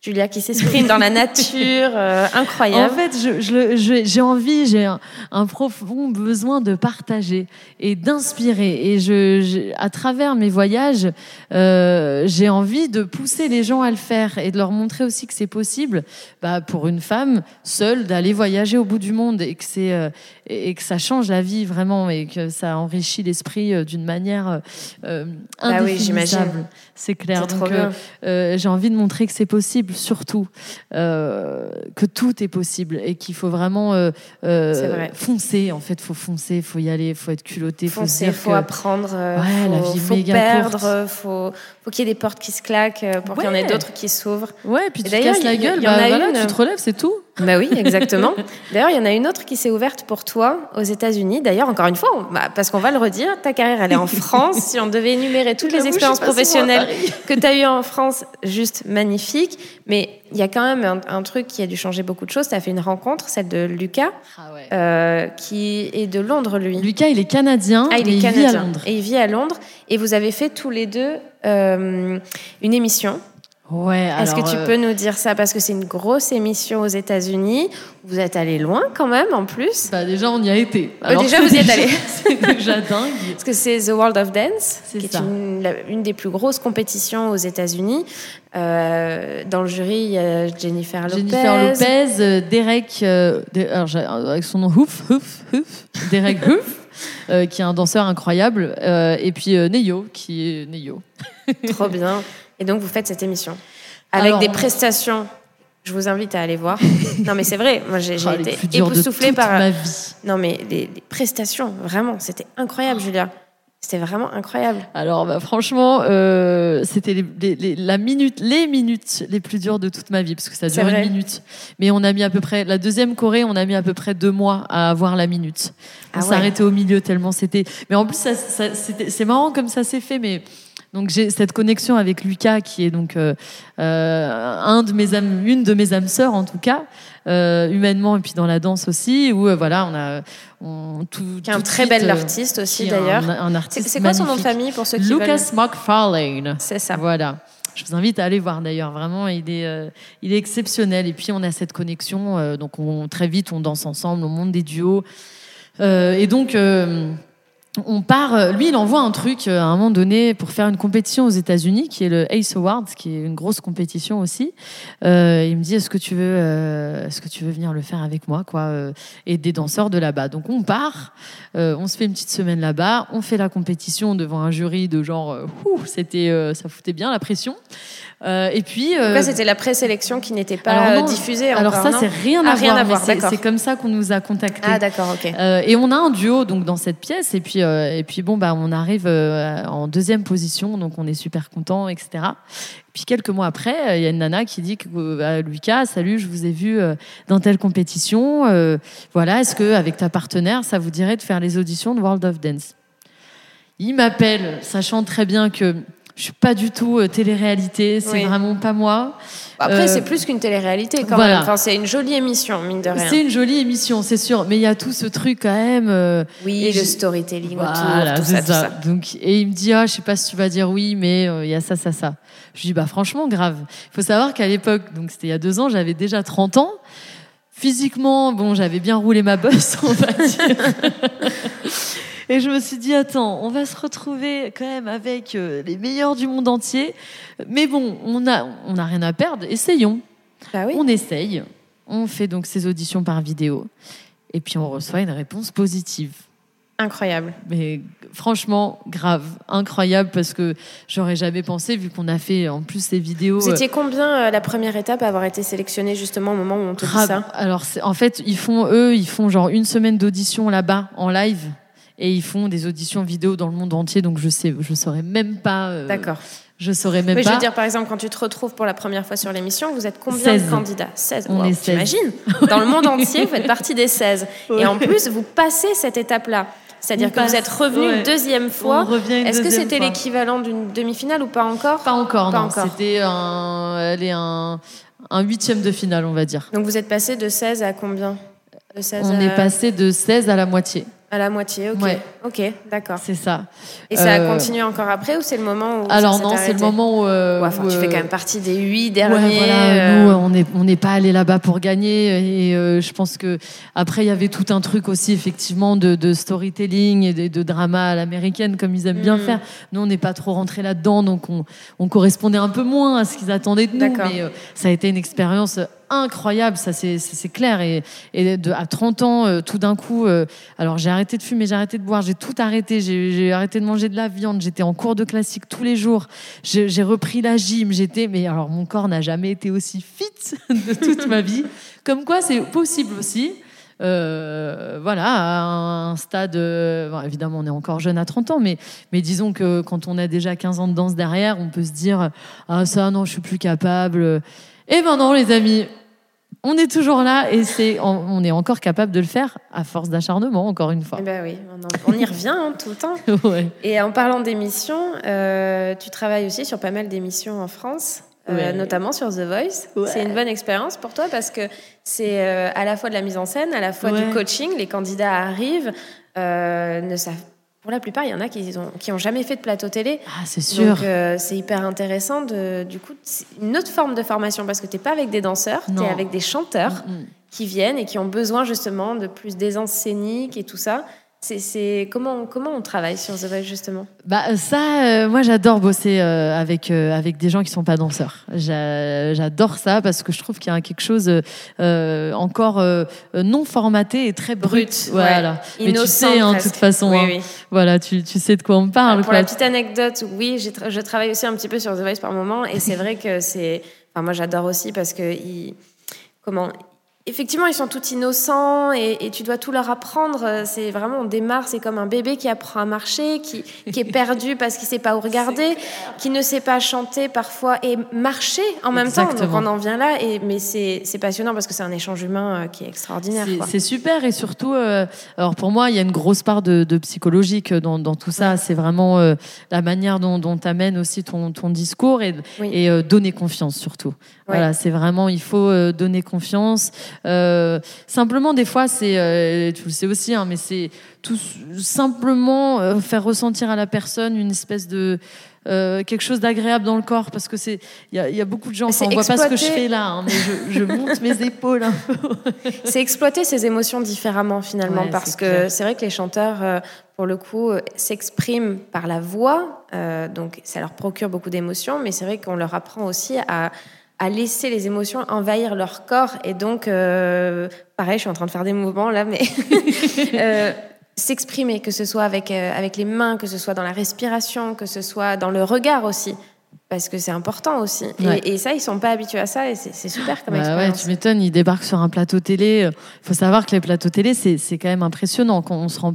S1: Julia qui s'exprime dans la nature, euh, incroyable.
S4: En fait, j'ai envie, j'ai un, profond besoin de partager et d'inspirer. Et je, à travers mes voyages, euh, j'ai envie de pousser les gens à le faire et de leur montrer aussi que c'est possible, bah, pour une femme seule, d'aller voyager au bout du monde et que c'est euh, et que ça change la vie vraiment et que ça enrichit l'esprit d'une manière euh, bah indéfinissable. c'est clair. Donc, j'ai envie de montrer que c'est possible surtout euh, que tout est possible et qu'il faut vraiment euh, euh, foncer. En fait, faut foncer, il faut y aller, il faut être culotté,
S1: foncer, il faut, apprendre, ouais, la vie faut perdre, faut, faut qu'il y ait des portes qui se claquent pour qu'il y en ait d'autres qui s'ouvrent.
S4: Ouais, puis tu casses la gueule, bah, voilà, tu te relèves, c'est tout.
S1: Bah oui, exactement. D'ailleurs, il y en a une autre qui s'est ouverte pour toi aux États-Unis. D'ailleurs, encore une fois, bah, parce qu'on va le redire, ta carrière, elle est en France. si on devait énumérer toutes les expériences professionnelles que tu as eues en France, juste magnifique. Mais il y a quand même un, truc qui a dû changer beaucoup de choses. Tu as fait une rencontre, celle de Lucas, ah euh, qui est de Londres, lui.
S4: Lucas, il est canadien.
S1: Ah, il est canadien. Vit à Londres. Et il vit à Londres. Et vous avez fait tous les deux euh, une émission
S4: Ouais.
S1: Est-ce que tu
S4: euh,
S1: peux nous dire ça? Parce que c'est une grosse émission aux États-Unis. Vous êtes allé loin quand même en plus.
S4: bah, déjà, on y a été.
S1: déjà,
S4: c'est
S1: vous y êtes
S4: déjà-
S1: allé.
S4: C'est déjà dingue.
S1: Parce que c'est The World of Dance,
S4: C'est
S1: qui est une, la- une des plus grosses compétitions aux États-Unis. Euh, dans le jury, il y a Jennifer Lopez.
S4: Jennifer Lopez, euh, Derek, euh, De- alors, j'ai- avec son nom Houf, Houf, Houf, Derek Houf, euh, qui est un danseur incroyable, euh, et puis euh, Neyo, qui est Neyo.
S1: Trop bien. Et donc, vous faites cette émission avec
S4: Alors,
S1: des prestations. Je vous invite à aller voir. non, mais c'est vrai. Moi, j'ai
S4: Oh,
S1: été époustouflée par.
S4: ma vie.
S1: Non, mais les, les prestations, vraiment, c'était incroyable, Julia. C'était vraiment incroyable.
S4: Alors, bah, franchement, euh, c'était les, les- les- la minute, les minutes les plus dures de toute ma vie, parce que ça dure une minute. Mais on a mis à peu près, la deuxième Corée, on a mis à peu près deux mois à avoir la minute. On
S1: Ah ouais.
S4: s'arrêtait au milieu tellement c'était. Mais en plus, ça, ça- c'était- c'est marrant comme ça s'est fait, mais. Donc j'ai cette connexion avec Lucas qui est donc euh, euh, un de mes âmes, une de mes âmes sœurs en tout cas euh, humainement et puis dans la danse aussi où euh, voilà on a on, tout,
S1: Qui est un très bel artiste aussi,
S4: un-
S1: d'ailleurs.
S4: un,
S1: C'est
S4: artiste
S1: c'est quoi son nom de famille pour ceux qui veulent
S4: Lucas McFarlane.
S1: C'est ça.
S4: Voilà. Je vous invite à aller voir d'ailleurs. Vraiment, il est, euh, il est exceptionnel. Et puis, on a cette connexion. donc, on, très vite, on danse ensemble, on monte des duos. Et donc, on part. euh, Lui, il envoie un truc euh, à un moment donné pour faire une compétition aux États-Unis, qui est le Ace Awards, qui est une grosse compétition aussi. Euh, il me dit Est-ce que tu veux, est-ce que tu veux venir le faire avec moi, quoi Et des danseurs de là-bas. Donc, on part. on se fait une petite semaine là-bas. On fait la compétition devant un jury de genre. c'était, ça foutait bien la pression. Euh, et puis. Euh,
S1: là, c'était la présélection qui n'était pas
S4: alors non,
S1: diffusée
S4: alors
S1: encore,
S4: ça, c'est rien
S1: Ah,
S4: à
S1: rien
S4: voir.
S1: à voir,
S4: c'est- comme ça qu'on nous a contactés.
S1: Ah, d'accord, ok.
S4: Euh, et on a un duo donc dans cette pièce et puis euh, et puis bon bah on arrive en deuxième position donc on est super content etc. Et puis quelques mois après il y a une nana qui dit que euh, Lucas salut je vous ai vu dans telle compétition euh, voilà est-ce que avec ta partenaire ça vous dirait de faire les auditions de World of Dance? Il m'appelle sachant très bien que je suis pas du tout euh, télé-réalité c'est
S1: Oui.
S4: vraiment pas moi.
S1: Après,
S4: Euh,
S1: c'est plus qu'une télé-réalité quand
S4: voilà.
S1: même. Enfin, c'est une jolie émission, mine de rien.
S4: C'est une jolie émission c'est sûr mais il y a tout ce truc quand même. euh,
S1: Oui,
S4: Et
S1: le storytelling
S4: Voilà,
S1: autour, tout ça, tout
S4: ça.
S1: ça.
S4: Donc, et il me dit, ah, je sais pas si tu vas dire oui, mais euh, il y a ça, ça, ça. Je lui dis, bah, franchement, grave. Il faut savoir qu'à l'époque, donc c'était il y a deux ans, j'avais déjà 30 ans. Physiquement, bon, j'avais bien roulé ma bosse, on va dire. Et je me suis dit, attends, on va se retrouver quand même avec euh, les meilleurs du monde entier. Mais bon, on a, on a rien à perdre. Essayons.
S1: Bah oui.
S4: On essaye. On fait donc ces auditions par vidéo. Et puis on reçoit une réponse positive.
S1: Incroyable.
S4: Mais franchement, grave, incroyable parce que j'aurais jamais pensé, vu qu'on a fait en plus ces vidéos.
S1: Vous
S4: euh,
S1: étiez combien euh, la première étape à avoir été sélectionné justement au moment où on te dit ça?
S4: Alors, en fait, ils font, eux, ils font genre une semaine d'audition là-bas en live et ils font des auditions vidéo dans le monde entier. Donc, je sais, je saurais même pas. euh,
S1: D'accord.
S4: Je saurais même
S1: Oui, je
S4: pas.
S1: veux dire, par exemple, quand tu te retrouves pour la première fois sur l'émission, vous êtes combien
S4: 16.
S1: de candidats? 16.
S4: On
S1: Wow,
S4: est 16.
S1: T'imagines? Dans le monde entier, vous faites partie des 16. Et en plus, vous passez cette étape-là. C'est-à-dire que vous êtes revenu
S4: ouais.
S1: une deuxième fois.
S4: On revient une
S1: Est-ce que c'était l'équivalent d'une demi-finale ou pas encore?
S4: Pas encore,
S1: Pas
S4: non.
S1: encore.
S4: C'était un, allez, un, un huitième de finale, on va dire.
S1: Donc vous êtes passé de 16 à combien? De 16
S4: On
S1: à...
S4: est passé de 16 à la moitié.
S1: À la moitié, ok.
S4: Ouais.
S1: Ok, d'accord.
S4: C'est ça.
S1: Et ça a
S4: Euh,
S1: continué encore après ou c'est le moment où
S4: Alors non, c'est le moment où. euh,
S1: Ouais, enfin,
S4: où,
S1: tu fais
S4: euh,
S1: quand même partie des huit
S4: Ouais,
S1: derniers.
S4: voilà,
S1: euh,
S4: nous, on n'est on pas allé là-bas pour gagner. Et je pense que après, il y avait tout un truc aussi, effectivement, de, de storytelling et de, de drama à l'américaine, comme ils aiment bien
S1: Mhm.
S4: faire. Nous, on n'est pas trop rentré là-dedans, donc on, on correspondait un peu moins à ce qu'ils attendaient de nous. Mais ça a été une expérience incroyable, ça c'est clair. Et, à 30 ans, euh, tout d'un coup, euh, alors j'ai arrêté de fumer, j'ai arrêté de boire, j'ai tout arrêté, j'ai arrêté de manger de la viande, j'étais en cours de classique tous les jours, j'ai repris la gym, j'étais, mais alors mon corps n'a jamais été aussi fit de toute ma vie. Comme quoi, c'est possible aussi. Euh, voilà, à un stade, évidemment, on est encore jeune à 30 ans, mais, mais disons que quand on a déjà 15 ans de danse derrière, on peut se dire Ah, ça, non, je suis plus capable. Eh ben non, les amis, on est toujours là et c'est, on, est encore capable de le faire à force d'acharnement, encore une fois.
S1: eh ben oui, on, en- on y revient hein, tout le temps.
S4: Ouais.
S1: Et en parlant d'émissions, euh, tu travailles aussi sur pas mal d'émissions en France. euh,
S4: Ouais.
S1: notamment sur The Voice.
S4: Ouais.
S1: C'est une bonne expérience pour toi parce que c'est euh, à la fois de la mise en scène, à la fois du coaching. Les candidats arrivent, ne savent pour la plupart, il y en a qui ont, qui ont jamais fait de plateau télé.
S4: Ah, c'est sûr.
S1: Donc, euh, c'est hyper intéressant. De, du coup, c'est une autre forme de formation parce que tu n'es pas avec des danseurs, tu es avec des chanteurs
S4: Mm, mm.
S1: qui viennent et qui ont besoin justement de plus d'aisance scénique et tout ça. C'est, comment, comment on travaille sur The Voice justement?
S4: Bah ça, euh, moi j'adore bosser euh, avec euh, avec des gens qui sont pas danseurs. J'a- J'adore ça parce que je trouve qu'il y a quelque chose euh, encore euh, non formaté et très brut.
S1: Brut,
S4: voilà.
S1: ouais.
S4: Mais tu
S1: Innocent,
S4: sais, en
S1: presque.
S4: toute façon,
S1: Oui,
S4: hein,
S1: oui.
S4: voilà, tu, tu sais de quoi on parle.
S1: Pour
S4: quoi.
S1: la petite anecdote, oui, tra- je travaille aussi un petit peu sur The Voice par moment, et c'est vrai que c'est. Enfin, moi, j'adore aussi parce que ils- comment Effectivement, ils sont tous innocents et, et tu dois tout leur apprendre. C'est vraiment, on démarre, c'est comme un bébé qui apprend à marcher, qui, qui est perdu parce qu'il sait pas où regarder, qui ne sait pas chanter parfois et marcher en même temps. Donc on en vient là, et, mais c'est c'est passionnant parce que c'est un échange humain euh, qui est extraordinaire.
S4: C'est- super et surtout, euh, alors pour moi, il y a une grosse part de, de psychologique dans, dans tout ça. C'est vraiment euh, la manière dont tu amènes aussi ton, ton discours et,
S1: Oui.
S4: et euh, donner confiance surtout. Voilà, c'est vraiment, il faut euh, donner confiance. Euh, simplement, des fois, c'est, euh, tu le sais aussi, hein, mais c'est tout simplement euh, faire ressentir à la personne une espèce de quelque chose d'agréable dans le corps parce que c'est il y, a- il y a beaucoup de gens enfin, on voit pas ce que je
S1: exploiter-
S4: fais là hein, mais je, je monte mes épaules un peu.
S1: C'est exploiter ses émotions différemment finalement
S4: Ouais,
S1: parce que c'est vrai que les chanteurs, pour le coup, s'expriment par la voix, donc ça leur procure beaucoup d'émotions, mais c'est vrai qu'on leur apprend aussi à, à laisser les émotions envahir leur corps et donc, euh, pareil, je suis en train de faire des mouvements là, mais euh, s'exprimer, que ce soit avec, euh, avec les mains, que ce soit dans la respiration, que ce soit dans le regard aussi. Parce que c'est important aussi. Et-
S4: Ouais.
S1: Et, ça, ils sont pas habitués à ça et c'est super comme
S4: Bah ouais,
S1: expérience.
S4: tu m'étonnes, ils débarquent sur un plateau télé. Il faut savoir que les plateaux télé, c'est c'est quand même impressionnant. Quand on se rend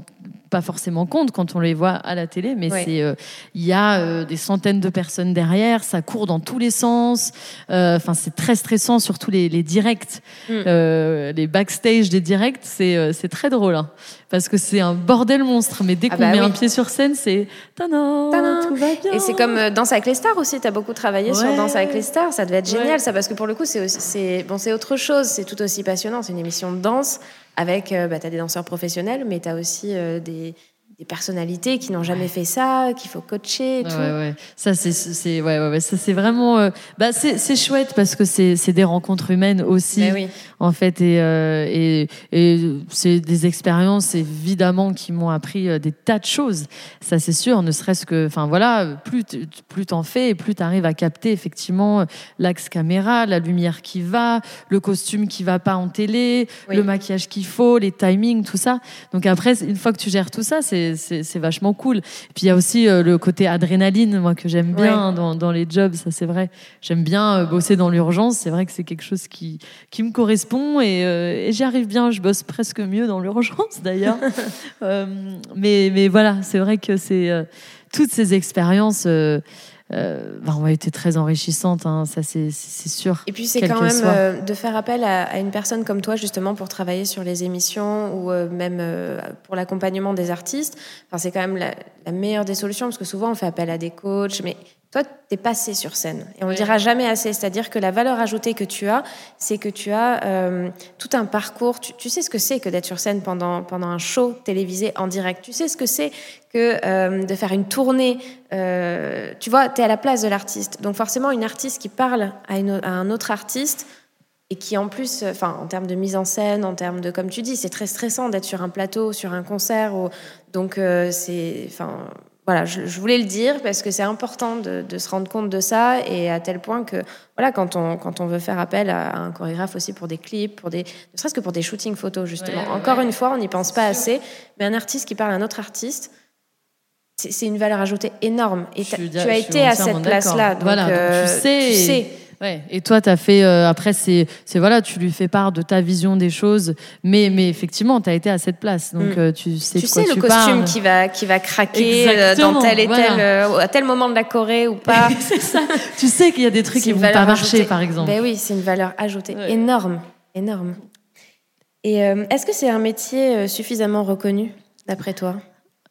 S4: pas forcément compte quand on les voit à la télé, mais
S1: Ouais.
S4: c'est euh, il y a euh, des centaines de personnes derrière, ça court dans tous les sens. Euh, Enfin, c'est très stressant, surtout les, les directs,
S1: Mm.
S4: Les backstage des directs, c'est c'est très drôle, hein, parce que c'est un bordel monstre. Mais dès
S1: Ah
S4: qu'on
S1: bah
S4: met
S1: oui.
S4: un pied sur scène, c'est tadam,
S1: Tadam.
S4: tout va bien.
S1: Et c'est comme Danse avec les stars aussi. Tu as beaucoup travaillé sur. Danse avec les stars. Ça devait être
S4: Ouais.
S1: génial, ça, parce que pour le coup, c'est bon, c'est autre chose. C'est tout aussi passionnant. C'est une émission de danse avec. Euh, bah, tu des danseurs professionnels, mais tu as aussi euh, des, des personnalités qui n'ont jamais fait ça, qu'il faut coacher et
S4: Ouais,
S1: tout.
S4: ouais. Ça, c'est, c'est, ouais, ouais, ouais. Ça, c'est vraiment, euh, bah, c'est, chouette parce que c'est, c'est des rencontres humaines aussi,
S1: Mais oui.
S4: en fait, et, euh, et, et c'est des expériences évidemment qui m'ont appris euh, des tas de choses. Ça, c'est sûr. Ne serait-ce que, enfin voilà, plus, plus t'en fais et plus t'arrives à capter effectivement l'axe caméra, la lumière qui va, le costume qui va pas en télé,
S1: Oui.
S4: le maquillage qu'il faut, les timings, tout ça. Donc après, une fois que tu gères tout ça, c'est, c'est, vachement cool. Puis il y a aussi euh, le côté adrénaline, moi, que j'aime bien
S1: Ouais.
S4: hein, dans, dans les jobs, ça c'est vrai. J'aime bien euh, bosser dans l'urgence, c'est vrai que c'est quelque chose qui, qui me correspond et, euh, et j'y arrive bien. Je bosse presque mieux dans l'urgence d'ailleurs. Euh, mais, mais voilà, c'est vrai que c'est euh, toutes ces expériences. Euh, bah, ont été très enrichissantes, hein, ça c'est sûr.
S1: Et puis c'est quand même euh, de faire appel à, à une personne comme toi justement pour travailler sur les émissions ou euh, même euh, pour l'accompagnement des artistes. Enfin, c'est quand même la, la meilleure des solutions parce que souvent on fait appel à des coachs, mais toi t'es passé sur scène et on le
S4: Ouais.
S1: dira jamais assez. C'est-à-dire que la valeur ajoutée que tu as, c'est que tu as euh, tout un parcours. Tu, tu sais ce que c'est que d'être sur scène pendant pendant un show télévisé en direct. Tu sais ce que c'est que euh, de faire une tournée. euh, tu vois, tu es à la place de l'artiste. Donc forcément, une artiste qui parle à, une- à un autre artiste et qui en plus, enfin, en termes de mise en scène, en termes de, comme tu dis, c'est très stressant d'être sur un plateau, sur un concert. ou- donc euh, c'est, enfin, voilà, je, je voulais le dire parce que c'est important de, de se rendre compte de ça et à tel point que, voilà, quand on, quand on veut faire appel à, un chorégraphe aussi pour des clips, pour des, ne serait-ce que pour des shootings photos justement.
S4: Ouais,
S1: Encore
S4: ouais.
S1: une fois, on n'y pense pas assez, mais un artiste qui parle à un autre artiste. c'est- une valeur ajoutée énorme. Et
S4: Je suis
S1: tu as été à cette place-là.
S4: Voilà, donc tu
S1: euh,
S4: sais.
S1: Tu sais.
S4: Ouais. Et toi, tu as fait. euh, après, c'est, c'est voilà, tu lui fais part de ta vision des choses, mais, mais effectivement, tu as été à cette place, donc
S1: Mm.
S4: euh, tu sais
S1: tu
S4: de quoi
S1: sais le
S4: tu
S1: costume qui va qui va craquer euh,
S4: Exactement,
S1: dans tel et
S4: voilà.
S1: tel euh, à tel moment de la Corée ou pas.
S4: c'est ça. Tu sais qu'il y a des trucs
S1: C'est
S4: qui vont pas marcher,
S1: ajoutée.
S4: par exemple.
S1: Ben oui, c'est une valeur ajoutée
S4: Ouais.
S1: énorme, énorme. Et euh, est-ce que c'est un métier suffisamment reconnu d'après toi?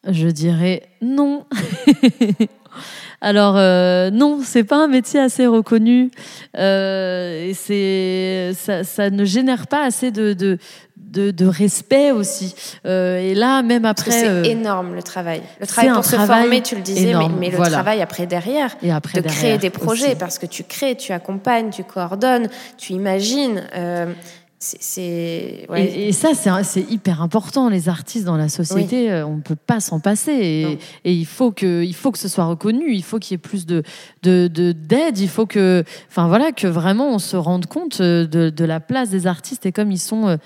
S4: Je dirais non. Alors euh, non, c'est pas un métier assez reconnu. Euh, et c'est ça, ça ne génère pas assez de, de de, de respect aussi. Euh, et là, même après,
S1: c'est
S4: euh,
S1: énorme le travail. Le travail pour se former, tu le disais, mais-
S4: énorme,
S1: mais, le
S4: voilà.
S1: travail après derrière.
S4: et après
S1: de créer des projets
S4: aussi.
S1: parce que tu crées, tu accompagnes, tu coordonnes, tu imagines. euh, c'est- c'est ouais.
S4: Et, et ça, c'est hyper important. Les artistes dans la société, euh, on ne peut pas s'en passer. Et, et il, faut que, il faut que ce soit reconnu. Il faut qu'il y ait plus de de- de- d'aide. il faut que, enfin voilà, que vraiment on se rende compte euh, de, de la place des artistes et comme ils sont euh,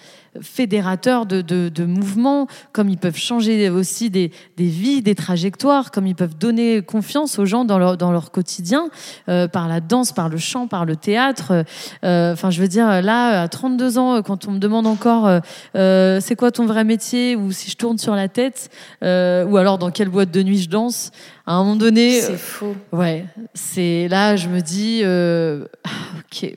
S4: fédérateurs de, de, de mouvements, comme ils peuvent changer aussi des, des vies, des trajectoires, comme ils peuvent donner confiance aux gens dans leur, dans leur quotidien, euh, par la danse, par le chant, par le théâtre. Euh, Enfin, je veux dire, là, à 32 ans, quand on me demande encore euh, euh, c'est quoi ton vrai métier, ou si je tourne sur la tête, euh, ou alors dans quelle boîte de nuit je danse, à un moment donné,
S1: c'est fou.
S4: Ouais, c'est là, je me dis, euh, ah, ok.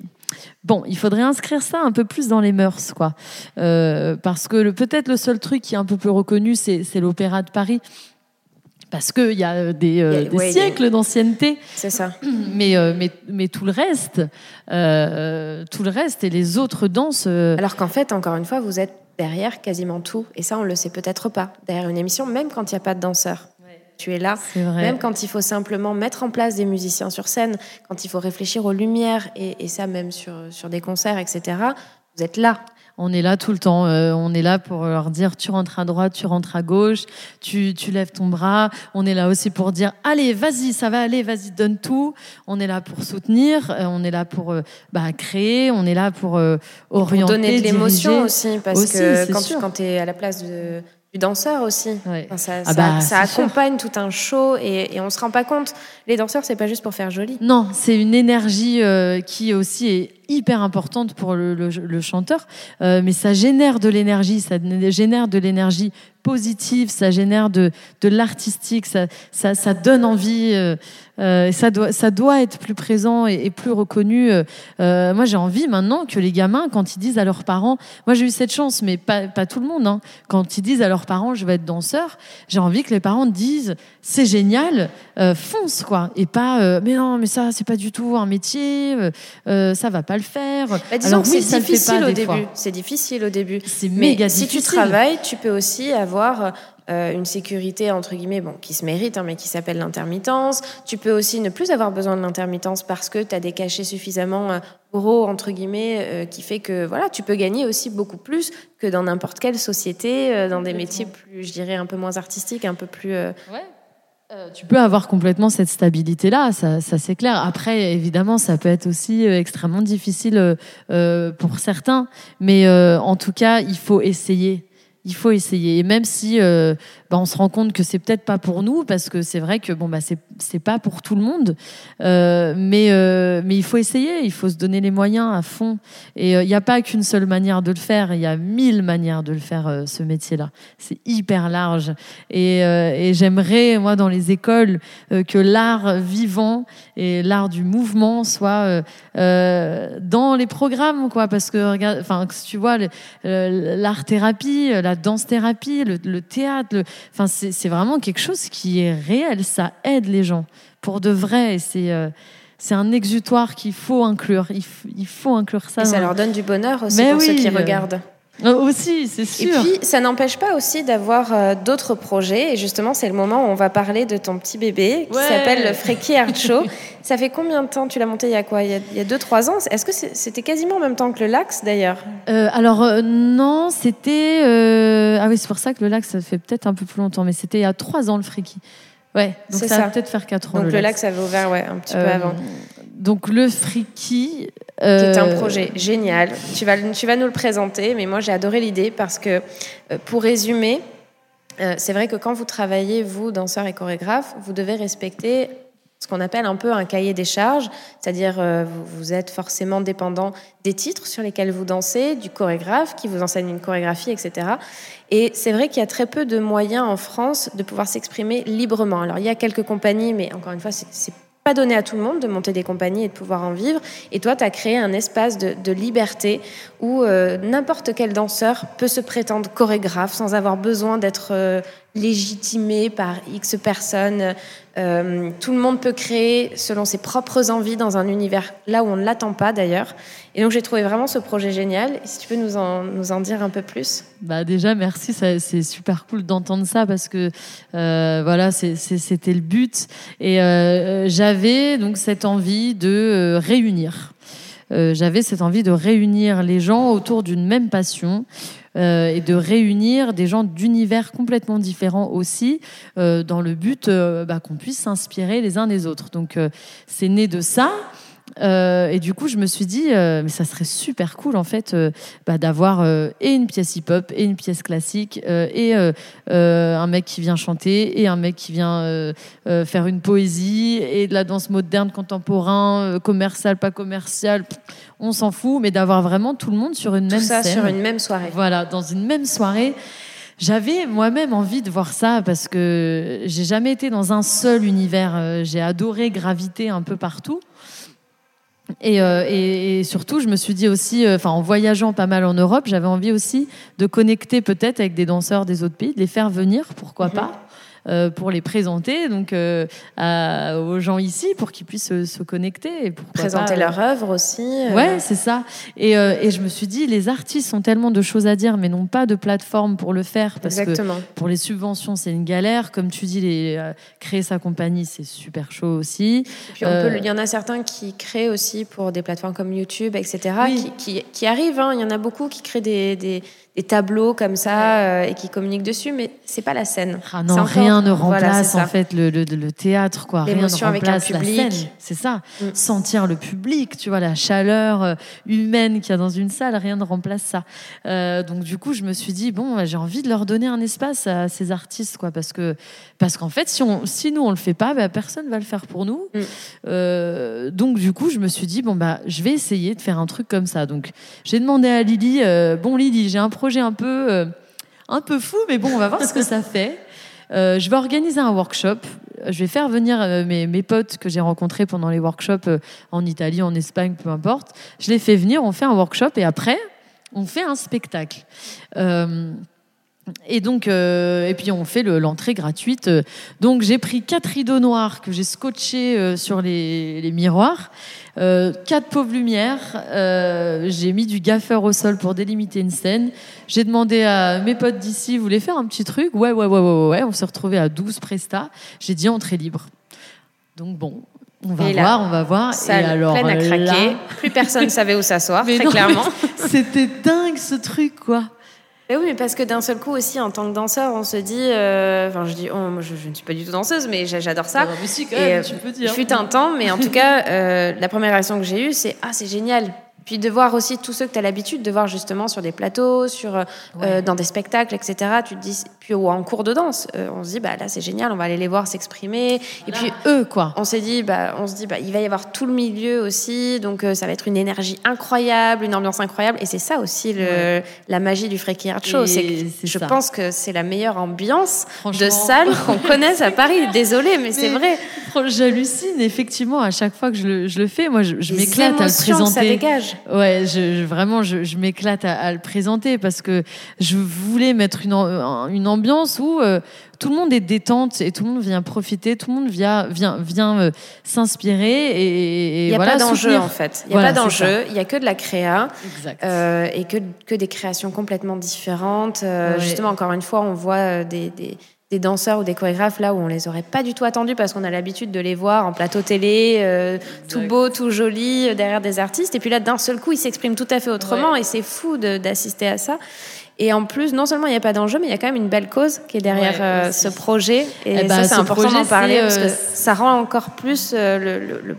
S4: Bon, il faudrait inscrire ça un peu plus dans les mœurs, quoi. Euh, parce que peut-être le seul truc qui est un peu plus reconnu, c'est l'Opéra de Paris. Parce qu'il y a des, euh,
S1: Il y a-
S4: des
S1: ouais, a-
S4: siècles d'ancienneté,
S1: C'est ça.
S4: mais, euh, mais, mais tout le reste, euh, tout le reste et les autres danses.
S1: Alors qu'en fait, encore une fois, vous êtes derrière quasiment tout. Et ça, on le sait peut-être pas. Derrière une émission, même quand il n'y a pas de danseur. Tu es là.
S4: vrai.
S1: Même quand il faut simplement mettre en place des musiciens sur scène, quand il faut réfléchir aux lumières, et, et ça même sur, sur des concerts, etc., vous êtes là.
S4: On est là tout le temps. euh, on est là pour leur dire tu rentres à droite, tu rentres à gauche, tu, tu lèves ton bras. On est là aussi pour dire allez, vas-y, ça va aller, vas-y, donne tout. On est là pour soutenir, euh, on est là pour euh, bah, créer, on est là pour euh,
S1: Pour
S4: orienter,
S1: donner de l'émotion aussi, parce
S4: Aussi,
S1: que quand, tu es à la place de- du danseur aussi,
S4: Ouais.
S1: Enfin, ça,
S4: Ah
S1: ça-
S4: bah,
S1: ça
S4: c'est sûr.
S1: accompagne tout un show et, et on se rend pas compte. Les danseurs, c'est pas juste pour faire joli.
S4: Non, c'est une énergie euh, qui aussi est hyper importante pour le, chanteur, euh, mais ça génère de l'énergie, ça génère de l'énergie positive, ça génère de, de l'artistique, ça, ça, donne envie, euh, euh, ça, doit, ça doit être plus présent et, plus reconnu. Moi, j'ai envie maintenant que les gamins, quand ils disent à leurs parents, moi j'ai eu cette chance, mais pas, pas tout le monde, hein, quand ils disent à leurs parents, je vais être danseur, j'ai envie que les parents disent, c'est génial, fonce quoi, et pas, mais non, mais ça, c'est pas du tout un métier, ça va pas le faire.
S1: Bah, disons
S4: Alors
S1: que
S4: oui,
S1: c'est difficile au début. C'est difficile au début.
S4: C'est
S1: Mais
S4: méga
S1: si
S4: difficile.
S1: tu travailles, tu peux aussi avoir euh, une sécurité entre guillemets, bon, qui se mérite, hein, mais qui s'appelle l'intermittence. Tu peux aussi ne plus avoir besoin de l'intermittence parce que tu as des cachets suffisamment euh, gros entre guillemets, euh, qui fait que voilà, tu peux gagner aussi beaucoup plus que dans n'importe quelle société, dans des métiers plus, je dirais, un peu moins artistiques, un peu plus.
S4: Ouais. Euh, tu peux avoir complètement cette stabilité-là, ça, c'est clair. Après, évidemment, ça peut être aussi euh, extrêmement difficile euh, pour certains, mais en tout cas, il faut essayer. Il faut essayer. Et même si bah, on se rend compte que c'est peut-être pas pour nous, parce que c'est vrai que bon bah c'est pas pour tout le monde, euh, mais euh, mais il faut essayer. Il faut se donner les moyens à fond. Et euh, il n'y a pas qu'une seule manière de le faire. Il y a mille manières de le faire euh, ce métier-là. C'est hyper large. Et, euh, j'aimerais, moi, dans les écoles, euh, que l'art vivant et l'art du mouvement soit euh, euh, dans les programmes, quoi. Parce que, regarde, enfin, tu vois, euh, l'art-thérapie, la danse-thérapie, le, le théâtre, enfin, c'est vraiment quelque chose qui est réel. Ça aide les gens pour de vrai. Et c'est euh, c'est un exutoire qu'il faut inclure. Il, faut inclure ça.
S1: et ça leur donne du bonheur aussi
S4: Mais
S1: pour ceux qui
S4: euh,
S1: regardent.
S4: Euh, aussi, c'est
S1: Et
S4: sûr.
S1: puis, ça n'empêche pas aussi d'avoir euh, d'autres projets. Et justement, c'est le moment où on va parler de ton petit bébé qui
S4: Ouais.
S1: s'appelle le Freaky Art Show. ça fait combien de temps tu l'as monté Il y a quoi? Il y a- il y a 2-3 ans? Est-ce que c'était quasiment en même temps que le Lax d'ailleurs?
S4: Euh, alors euh, non, c'était euh, ah oui c'est pour ça que le lac ça fait peut-être un peu plus longtemps, mais c'était il y a trois ans le friki. Ouais, donc
S1: C'est
S4: ça,
S1: ça.
S4: va peut-être faire quatre ans.
S1: Donc le
S4: Lax.
S1: Lax avait ouvert ouais, un petit peu avant.
S4: Donc le friki.
S1: Qui est un
S4: euh,
S1: projet génial. Tu vas, tu vas nous le présenter, mais moi j'ai adoré l'idée parce que, euh, pour résumer, euh, c'est vrai que quand vous travaillez, vous, danseurs et chorégraphes, vous devez respecter ce qu'on appelle un peu un cahier des charges, c'est-à-dire euh, vous, êtes forcément dépendant des titres sur lesquels vous dansez, du chorégraphe qui vous enseigne une chorégraphie, etc. Et c'est vrai qu'il y a très peu de moyens en France de pouvoir s'exprimer librement. Alors il y a quelques compagnies, mais encore une fois, c'est pas donné à tout le monde de monter des compagnies et de pouvoir en vivre. Et toi, tu as créé un espace de, liberté où euh, n'importe quel danseur peut se prétendre chorégraphe sans avoir besoin d'être euh, légitimé par X personnes. Euh, tout le monde peut créer selon ses propres envies dans un univers là où on ne l'attend pas d'ailleurs. Et donc j'ai trouvé vraiment ce projet génial. Si tu peux nous en, nous en dire un peu plus
S4: bah déjà merci, c'est super cool d'entendre ça parce que euh, voilà c'était le but et euh, j'avais donc cette envie de réunir. j'avais cette envie de réunir les gens autour d'une même passion, euh, et de réunir des gens d'univers complètement différents aussi, euh, dans le but euh, bah, qu'on puisse s'inspirer les uns des autres. Donc c'est né de ça. Euh, et du coup, je me suis dit, euh, mais ça serait super cool en fait euh, bah, d'avoir et une pièce hip-hop et une pièce classique et un mec qui vient chanter et un mec qui vient faire une poésie et de la danse moderne, contemporain, commercial, pas commercial. On s'en fout, mais d'avoir vraiment tout le monde sur une
S1: tout
S4: même
S1: ça
S4: scène.
S1: sur une même soirée.
S4: Voilà, dans une même soirée. J'avais moi-même envie de voir ça parce que j'ai jamais été dans un seul univers. J'ai adoré graviter un peu partout. Euh, et, et, surtout, je me suis dit aussi, euh, en voyageant pas mal en Europe, j'avais envie aussi de connecter peut-être avec des danseurs des autres pays, de les faire venir, pourquoi mhm. pas. Euh, pour les présenter donc euh, aux gens ici pour qu'ils puissent se, connecter et
S1: présenter leur œuvre aussi.
S4: Euh. Ouais, c'est ça. Et, et, je me suis dit, les artistes ont tellement de choses à dire, mais n'ont pas de plateforme pour le faire parce
S1: Exactement.
S4: que pour les subventions, c'est une galère. Comme tu dis, les, créer sa compagnie, c'est super chaud aussi.
S1: puis on peut, il y en a certains qui créent aussi pour des plateformes comme YouTube, etc. Qui, qui, qui, arrivent. Hein. Il y en a beaucoup qui créent des, des des tableaux comme ça euh, et qui communiquent dessus, mais c'est pas la scène.
S4: Ah non, rien ne remplace en fait le, le, le, théâtre, quoi. Rien ne remplace
S1: avec un public.
S4: la scène. C'est ça. Mm. Sentir le public, tu vois, la chaleur euh, humaine qu'il y a dans une salle, rien ne remplace ça. Euh, donc du coup, je me suis dit bon, j'ai envie de leur donner un espace à ces artistes, quoi, parce que parce qu'en fait, si on, si nous on le fait pas, bah, personne va le faire pour nous. Mm. Euh, donc du coup, je me suis dit bon bah, je vais essayer de faire un truc comme ça. Donc j'ai demandé à Lily, bon Lily, j'ai un projet un peu, euh, un peu fou, mais bon, on va voir ce que ça fait. Euh, je vais organiser un workshop. Je vais faire venir euh, mes, mes, potes que j'ai rencontrés pendant les workshops en Italie, en Espagne, peu importe. Je les fais venir, on fait un workshop et après, on fait un spectacle. Et donc, et puis on fait l'entrée gratuite. Donc j'ai pris quatre rideaux noirs que j'ai scotchés sur les, les miroirs. Euh, quatre pauvres lumières. Euh, j'ai mis du gaffeur au sol pour délimiter une scène. J'ai demandé à mes potes d'ici, vous voulez faire un petit truc? Ouais, ouais, ouais, ouais, ouais. On s'est retrouvé à 12 prestats. J'ai dit entrée libre. Donc bon, on va voir, on va voir.
S1: et alors, pleine à craquer. Plus personne savait où s'asseoir, très clairement.
S4: C'était dingue ce truc, quoi.
S1: Mais oui, mais parce que d'un seul coup aussi, en tant que danseur, on se dit, euh, enfin, je dis, oh, moi, je, ne suis pas du tout danseuse, mais j'adore ça.
S4: Mais si, quand même, tu peux dire.
S1: Je fut un temps, mais en tout cas, euh, la première réaction que j'ai eue, c'est, ah, c'est génial. Puis de voir aussi tous ceux que tu as l'habitude de voir justement sur des plateaux, sur, euh, dans des spectacles, etc. Tu te dis, puis ou en cours de danse, euh, on se dit bah là c'est génial, on va aller les voir s'exprimer. Et puis eux quoi, on s'est dit bah on se dit bah il va y avoir tout le milieu aussi, donc euh, ça va être une énergie incroyable, une ambiance incroyable. Et c'est ça aussi le, la magie du Freaky Art Show, c'est je pense que c'est la meilleure ambiance de salle qu'on connaisse à Paris. Désolée, mais, c'est vrai.
S4: J'hallucine effectivement à chaque fois que je le, je le fais. Moi je, je m'éclate à le présenter.
S1: Ça dégage.
S4: Ouais, je, vraiment, je, je m'éclate à, le présenter parce que je voulais mettre une, une ambiance où euh, tout le monde est détente et tout le monde vient profiter, tout le monde vient, vient, vient euh, s'inspirer et,
S1: Il n'y a
S4: pas
S1: d'enjeu en fait. Il n'y a pas d'enjeu, il n'y a que de la créa euh, et que, que des créations complètement différentes. Justement, encore une fois, on voit des, des des danseurs ou des chorégraphes là où on les aurait pas du tout attendus parce qu'on a l'habitude de les voir en plateau télé, euh, tout beau, tout joli, euh, derrière des artistes. Et puis là, d'un seul coup, ils s'expriment tout à fait autrement et c'est fou d'assister à ça. Et en plus, non seulement il n'y a pas d'enjeu, mais il y a quand même une belle cause qui est derrière euh, ce projet. Et, eh ça, bah, c'est important d'en parler parce que ça rend encore plus le, le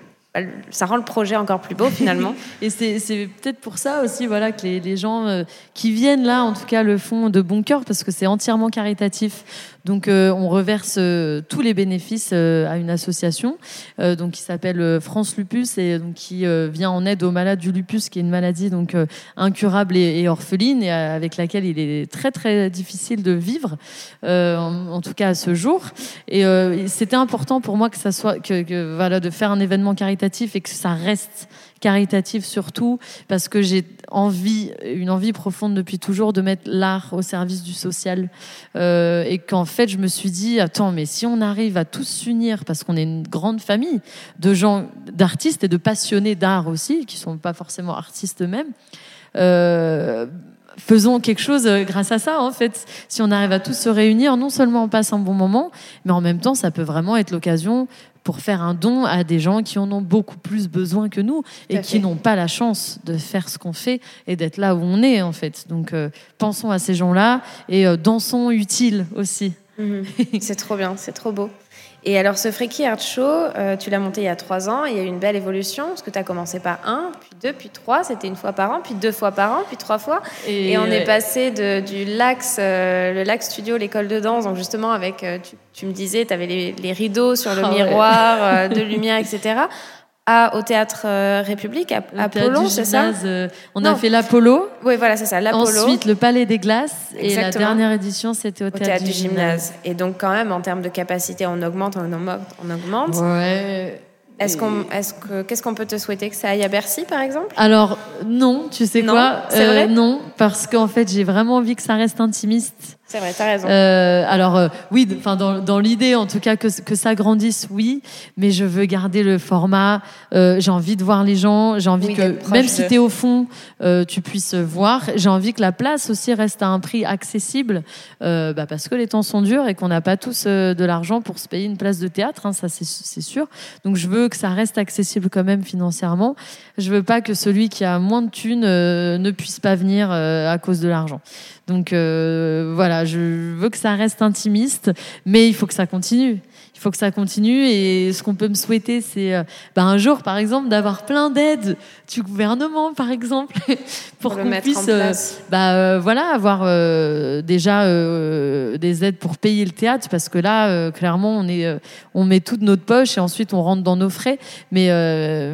S1: ça rend le projet encore plus beau finalement.
S4: et c'est peut-être pour ça aussi voilà, que les, les gens euh, qui viennent là, en tout cas, le font de bon cœur parce que c'est entièrement caritatif. Donc euh, on reverse euh, tous les bénéfices à une association donc, qui s'appelle France Lupus et donc, qui vient en aide aux malades du lupus, qui est une maladie donc, incurable et, orpheline et avec laquelle il est très très difficile de vivre, en, en, tout cas à ce jour. Et c'était important pour moi que ça soit que, que, voilà, de faire un événement caritatif et que ça reste caritatif surtout parce que j'ai envie, une envie profonde depuis toujours de mettre l'art au service du social euh, et qu'en fait je me suis dit attends mais si on arrive à tous s'unir parce qu'on est une grande famille de gens, d'artistes et de passionnés d'art aussi qui sont pas forcément artistes eux-mêmes. Euh, faisons quelque chose euh, grâce à ça, en fait. Si on arrive à tous se réunir, non seulement on passe un bon moment, mais en même temps, ça peut vraiment être l'occasion pour faire un don à des gens qui en ont beaucoup plus besoin que nous et qui n'ont pas la chance de faire ce qu'on fait et d'être là où on est, en fait. Donc, euh, pensons à ces gens-là et euh, dansons utile aussi.
S1: Mhm. c'est trop bien, c'est trop beau. Et alors, ce Freaky Art Show, euh, tu l'as monté il y a trois ans. Il y a eu une belle évolution parce que tu as commencé par un, puis deux, puis trois. C'était une fois par an, puis deux fois par an, puis trois fois. Et, on est passé de, du Lax, euh, le Lax Studio, l'école de danse. Donc, justement, avec, euh, tu, me disais, tu avais les, rideaux sur le ah miroir, de lumière, etc au théâtre euh, République, à, Apollo, c'est ça
S4: euh, On a fait l'Apollo.
S1: Oui, voilà, c'est ça, l'Apollo.
S4: Ensuite, le Palais des Glaces. Et la dernière édition, c'était au, théâtre, du, gymnase.
S1: Et donc, quand même, en termes de capacité, on augmente, on augmente, on augmente.
S4: Ouais.
S1: Est-ce qu'on, est-ce que, qu'est-ce qu'on peut te souhaiter que ça aille à Bercy, par exemple?
S4: Alors non, tu sais quoi?
S1: C'est vrai? Euh,
S4: Non, parce qu'en fait, j'ai vraiment envie que ça reste intimiste.
S1: C'est vrai, t'as raison.
S4: Euh, alors euh, oui, enfin dans, dans l'idée en tout cas que, que ça grandisse, oui, mais je veux garder le format. Euh, j'ai envie de voir les gens. J'ai envie que même si tu es au fond, tu puisses voir. J'ai envie que la place aussi reste à un prix accessible, bah, parce que les temps sont durs et qu'on n'a pas tous de l'argent pour se payer une place de théâtre. Hein, ça c'est sûr. Donc je veux que ça reste accessible quand même financièrement. Je veux pas que celui qui a moins de thunes ne puisse pas venir à cause de l'argent. Donc euh, voilà, je veux que ça reste intimiste, mais il faut que ça continue. Il faut que ça continue et ce qu'on peut me souhaiter, c'est euh, bah, un jour, par exemple, d'avoir plein d'aides du gouvernement, par exemple, pour, qu'on puisse, euh, bah, voilà, avoir déjà des aides pour payer le théâtre, parce que là, clairement, on est, on met toute notre poche et ensuite on rentre dans nos frais, mais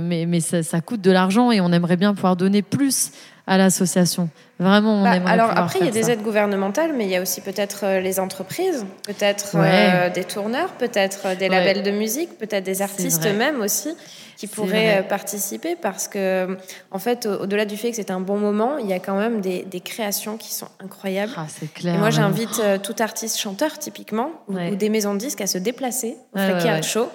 S4: mais, mais ça, ça coûte de l'argent et on aimerait bien pouvoir donner plus à l'association. Vraiment, on bah, aimerait
S1: Alors après, il y a des aides gouvernementales, mais il y a aussi peut-être euh, les entreprises, peut-être euh, des tourneurs, peut-être euh, des labels de musique, peut-être des artistes eux-mêmes aussi qui pourraient participer parce que, en fait, au-delà du fait que c'est un bon moment, il y a quand même des, créations qui sont incroyables.
S4: Ah, c'est clair.
S1: Et moi, j'invite tout artiste chanteur, typiquement, ou, des maisons de disques à se déplacer au Freaky Show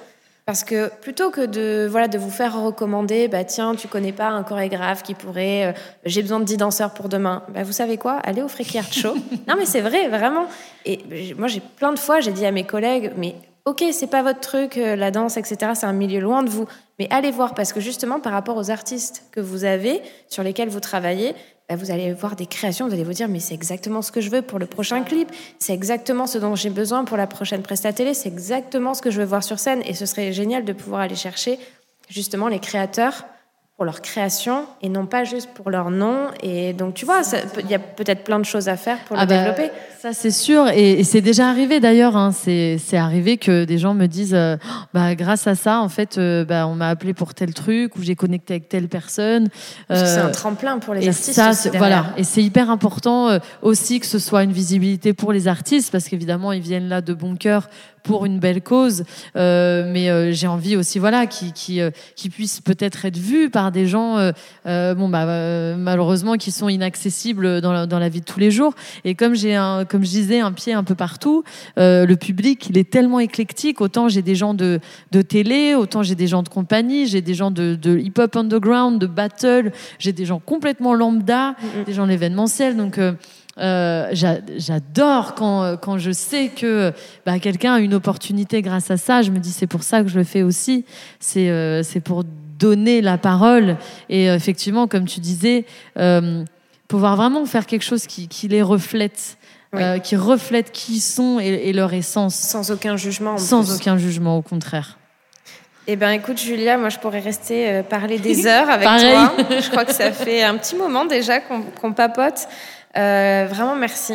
S1: parce que plutôt que de, voilà, de vous faire recommander, bah, tiens, tu connais pas un chorégraphe qui pourrait, euh, j'ai besoin de 10 danseurs pour demain, bah, vous savez quoi, allez au Freaky Art Show. non, mais c'est vrai, vraiment. Et moi, j'ai plein de fois, j'ai dit à mes collègues, mais ok, c'est pas votre truc, euh, la danse, etc., c'est un milieu loin de vous, mais allez voir, parce que justement, par rapport aux artistes que vous avez, sur lesquels vous travaillez, bah, vous allez voir des créations, vous allez vous dire, mais c'est exactement ce que je veux pour le prochain clip, c'est exactement ce dont j'ai besoin pour la prochaine presta télé, c'est exactement ce que je veux voir sur scène. Et ce serait génial de pouvoir aller chercher justement les créateurs pour leur création et non pas juste pour leur nom. Et donc, tu vois, il y a peut-être plein de choses à faire pour le ah bah, développer.
S4: Ça, c'est sûr. Et, c'est déjà arrivé d'ailleurs. Hein. C'est arrivé que des gens me disent euh, bah, grâce à ça, en fait, euh, bah, on m'a appelé pour tel truc ou j'ai connecté avec telle personne.
S1: c'est un euh, tremplin pour les
S4: et
S1: artistes.
S4: Ça, voilà. Et c'est hyper important aussi que ce soit une visibilité pour les artistes parce qu'évidemment, ils viennent là de bon cœur pour une belle cause, euh, mais euh, j'ai envie aussi, voilà, qui qui, euh, qui puisse peut-être être vu par des gens, bon bah malheureusement qui sont inaccessibles dans la, dans la vie de tous les jours. Et comme j'ai un, comme je disais, un pied un peu partout, le public il est tellement éclectique. Autant j'ai des gens de de télé, autant j'ai des gens de compagnie, j'ai des gens de, de hip-hop underground, de battle, j'ai des gens complètement lambda, des gens l'événementiel. Donc euh, j'adore quand, quand je sais que bah, quelqu'un a une opportunité grâce à ça. Je me dis c'est pour ça que je le fais aussi. C'est euh, pour donner la parole et euh, effectivement, comme tu disais, pouvoir vraiment faire quelque chose qui, qui les reflète. qui reflète qui ils sont et, leur essence.
S1: Sans aucun jugement.
S4: Sans aucun jugement, au contraire.
S1: Eh ben, écoute, Julia, moi, je pourrais rester parler des heures avec toi. Je crois que ça fait un petit moment déjà qu'on papote. Euh, vraiment merci.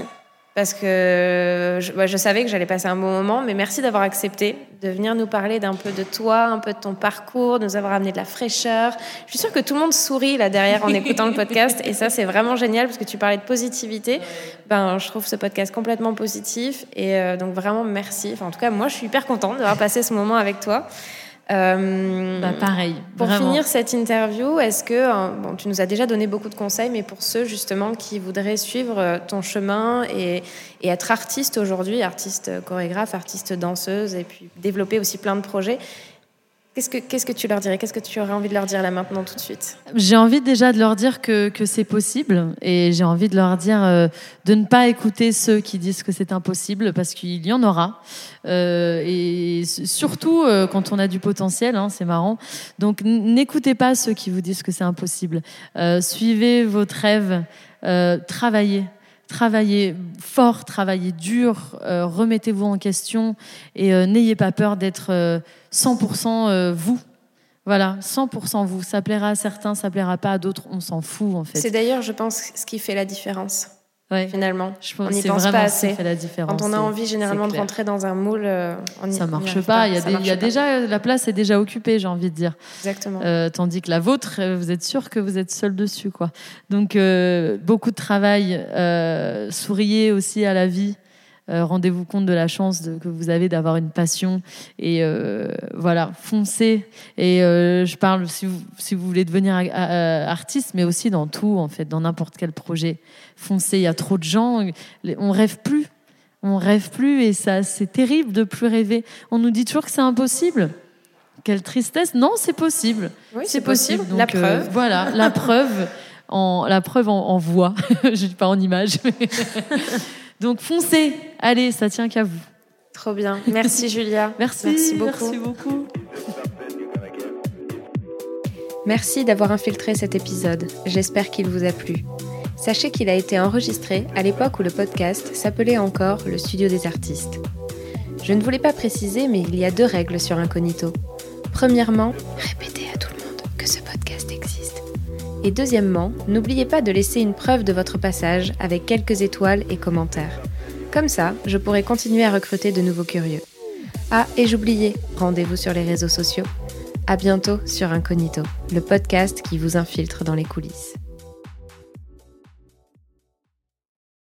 S1: Parce que je, je savais que j'allais passer un bon moment, mais merci d'avoir accepté de venir nous parler d'un peu de toi, un peu de ton parcours, de nous avoir amené de la fraîcheur. Je suis sûre que tout le monde sourit là derrière en écoutant le podcast, et ça c'est vraiment génial parce que tu parlais de positivité. Ben, je trouve ce podcast complètement positif, et euh, donc vraiment merci. Enfin, en tout cas, moi je suis hyper contente d'avoir passé ce moment avec toi. Euh,
S4: Bah, pareil.
S1: Pour
S4: vraiment.
S1: finir cette interview, est-ce que euh, bon, tu nous as déjà donné beaucoup de conseils, mais pour ceux justement qui voudraient suivre euh, ton chemin et, et être artiste aujourd'hui, artiste chorégraphe, artiste danseuse, et puis développer aussi plein de projets, qu'est-ce que tu leur dirais? Qu'est-ce que tu aurais envie de leur dire là maintenant tout de suite?
S4: J'ai envie déjà de leur dire que, c'est possible et j'ai envie de leur dire euh, de ne pas écouter ceux qui disent que c'est impossible parce qu'il y en aura. Euh, et surtout euh, quand on a du potentiel, hein, c'est marrant. Donc n'écoutez pas ceux qui vous disent que c'est impossible. Suivez votre rêve, travaillez. Travaillez fort, travaillez dur, euh, remettez-vous en question et euh, n'ayez pas peur d'être euh, 100% euh, vous. Voilà, 100% vous. Ça plaira à certains, ça plaira pas à d'autres, on s'en fout en fait.
S1: C'est d'ailleurs, je pense, ce qui fait la différence
S4: Ouais,
S1: finalement.
S4: je pense
S1: on
S4: que
S1: n'y pense pas assez.
S4: fait la différence.
S1: Quand on a envie généralement de rentrer dans un moule, euh, on y,
S4: ça
S1: on y
S4: marche pas. Il y a, des- y déjà la place est déjà occupée, j'ai envie de dire.
S1: Exactement.
S4: Euh, tandis que la vôtre, euh, vous êtes sûr que vous êtes seul dessus, quoi. Donc euh, beaucoup de travail. euh, souriez aussi à la vie. Euh, Rendez-vous compte de la chance de- que vous avez d'avoir une passion et euh, voilà, foncez. Et euh, je parle si vous, si vous voulez devenir a- a- artiste, mais aussi dans tout en fait, dans n'importe quel projet. Foncez. Il y a trop de gens, on rêve plus, on rêve plus et ça, c'est terrible de plus rêver. On nous dit toujours que c'est impossible. Quelle tristesse Non, c'est possible.
S1: oui,
S4: C'est possible.
S1: la
S4: donc,
S1: preuve.
S4: voilà, la preuve en la preuve en, en voix. Je dis pas en image. mais- donc foncez. Allez, ça tient qu'à vous.
S1: Trop bien. Merci Julia.
S4: Merci.
S1: Merci beaucoup.
S4: Merci beaucoup.
S1: Merci d'avoir infiltré cet épisode. J'espère qu'il vous a plu. Sachez qu'il a été enregistré à l'époque où le podcast s'appelait encore le Studio des artistes. Je ne voulais pas préciser, mais il y a deux règles sur Incognito. Premièrement, répétez à tout le monde que ce podcast. Et deuxièmement, n'oubliez pas de laisser une preuve de votre passage avec quelques étoiles et commentaires. Comme ça, je pourrai continuer à recruter de nouveaux curieux. Ah, et j'oubliais, rendez-vous sur les réseaux sociaux. À bientôt sur Incognito, le podcast qui vous infiltre dans les coulisses.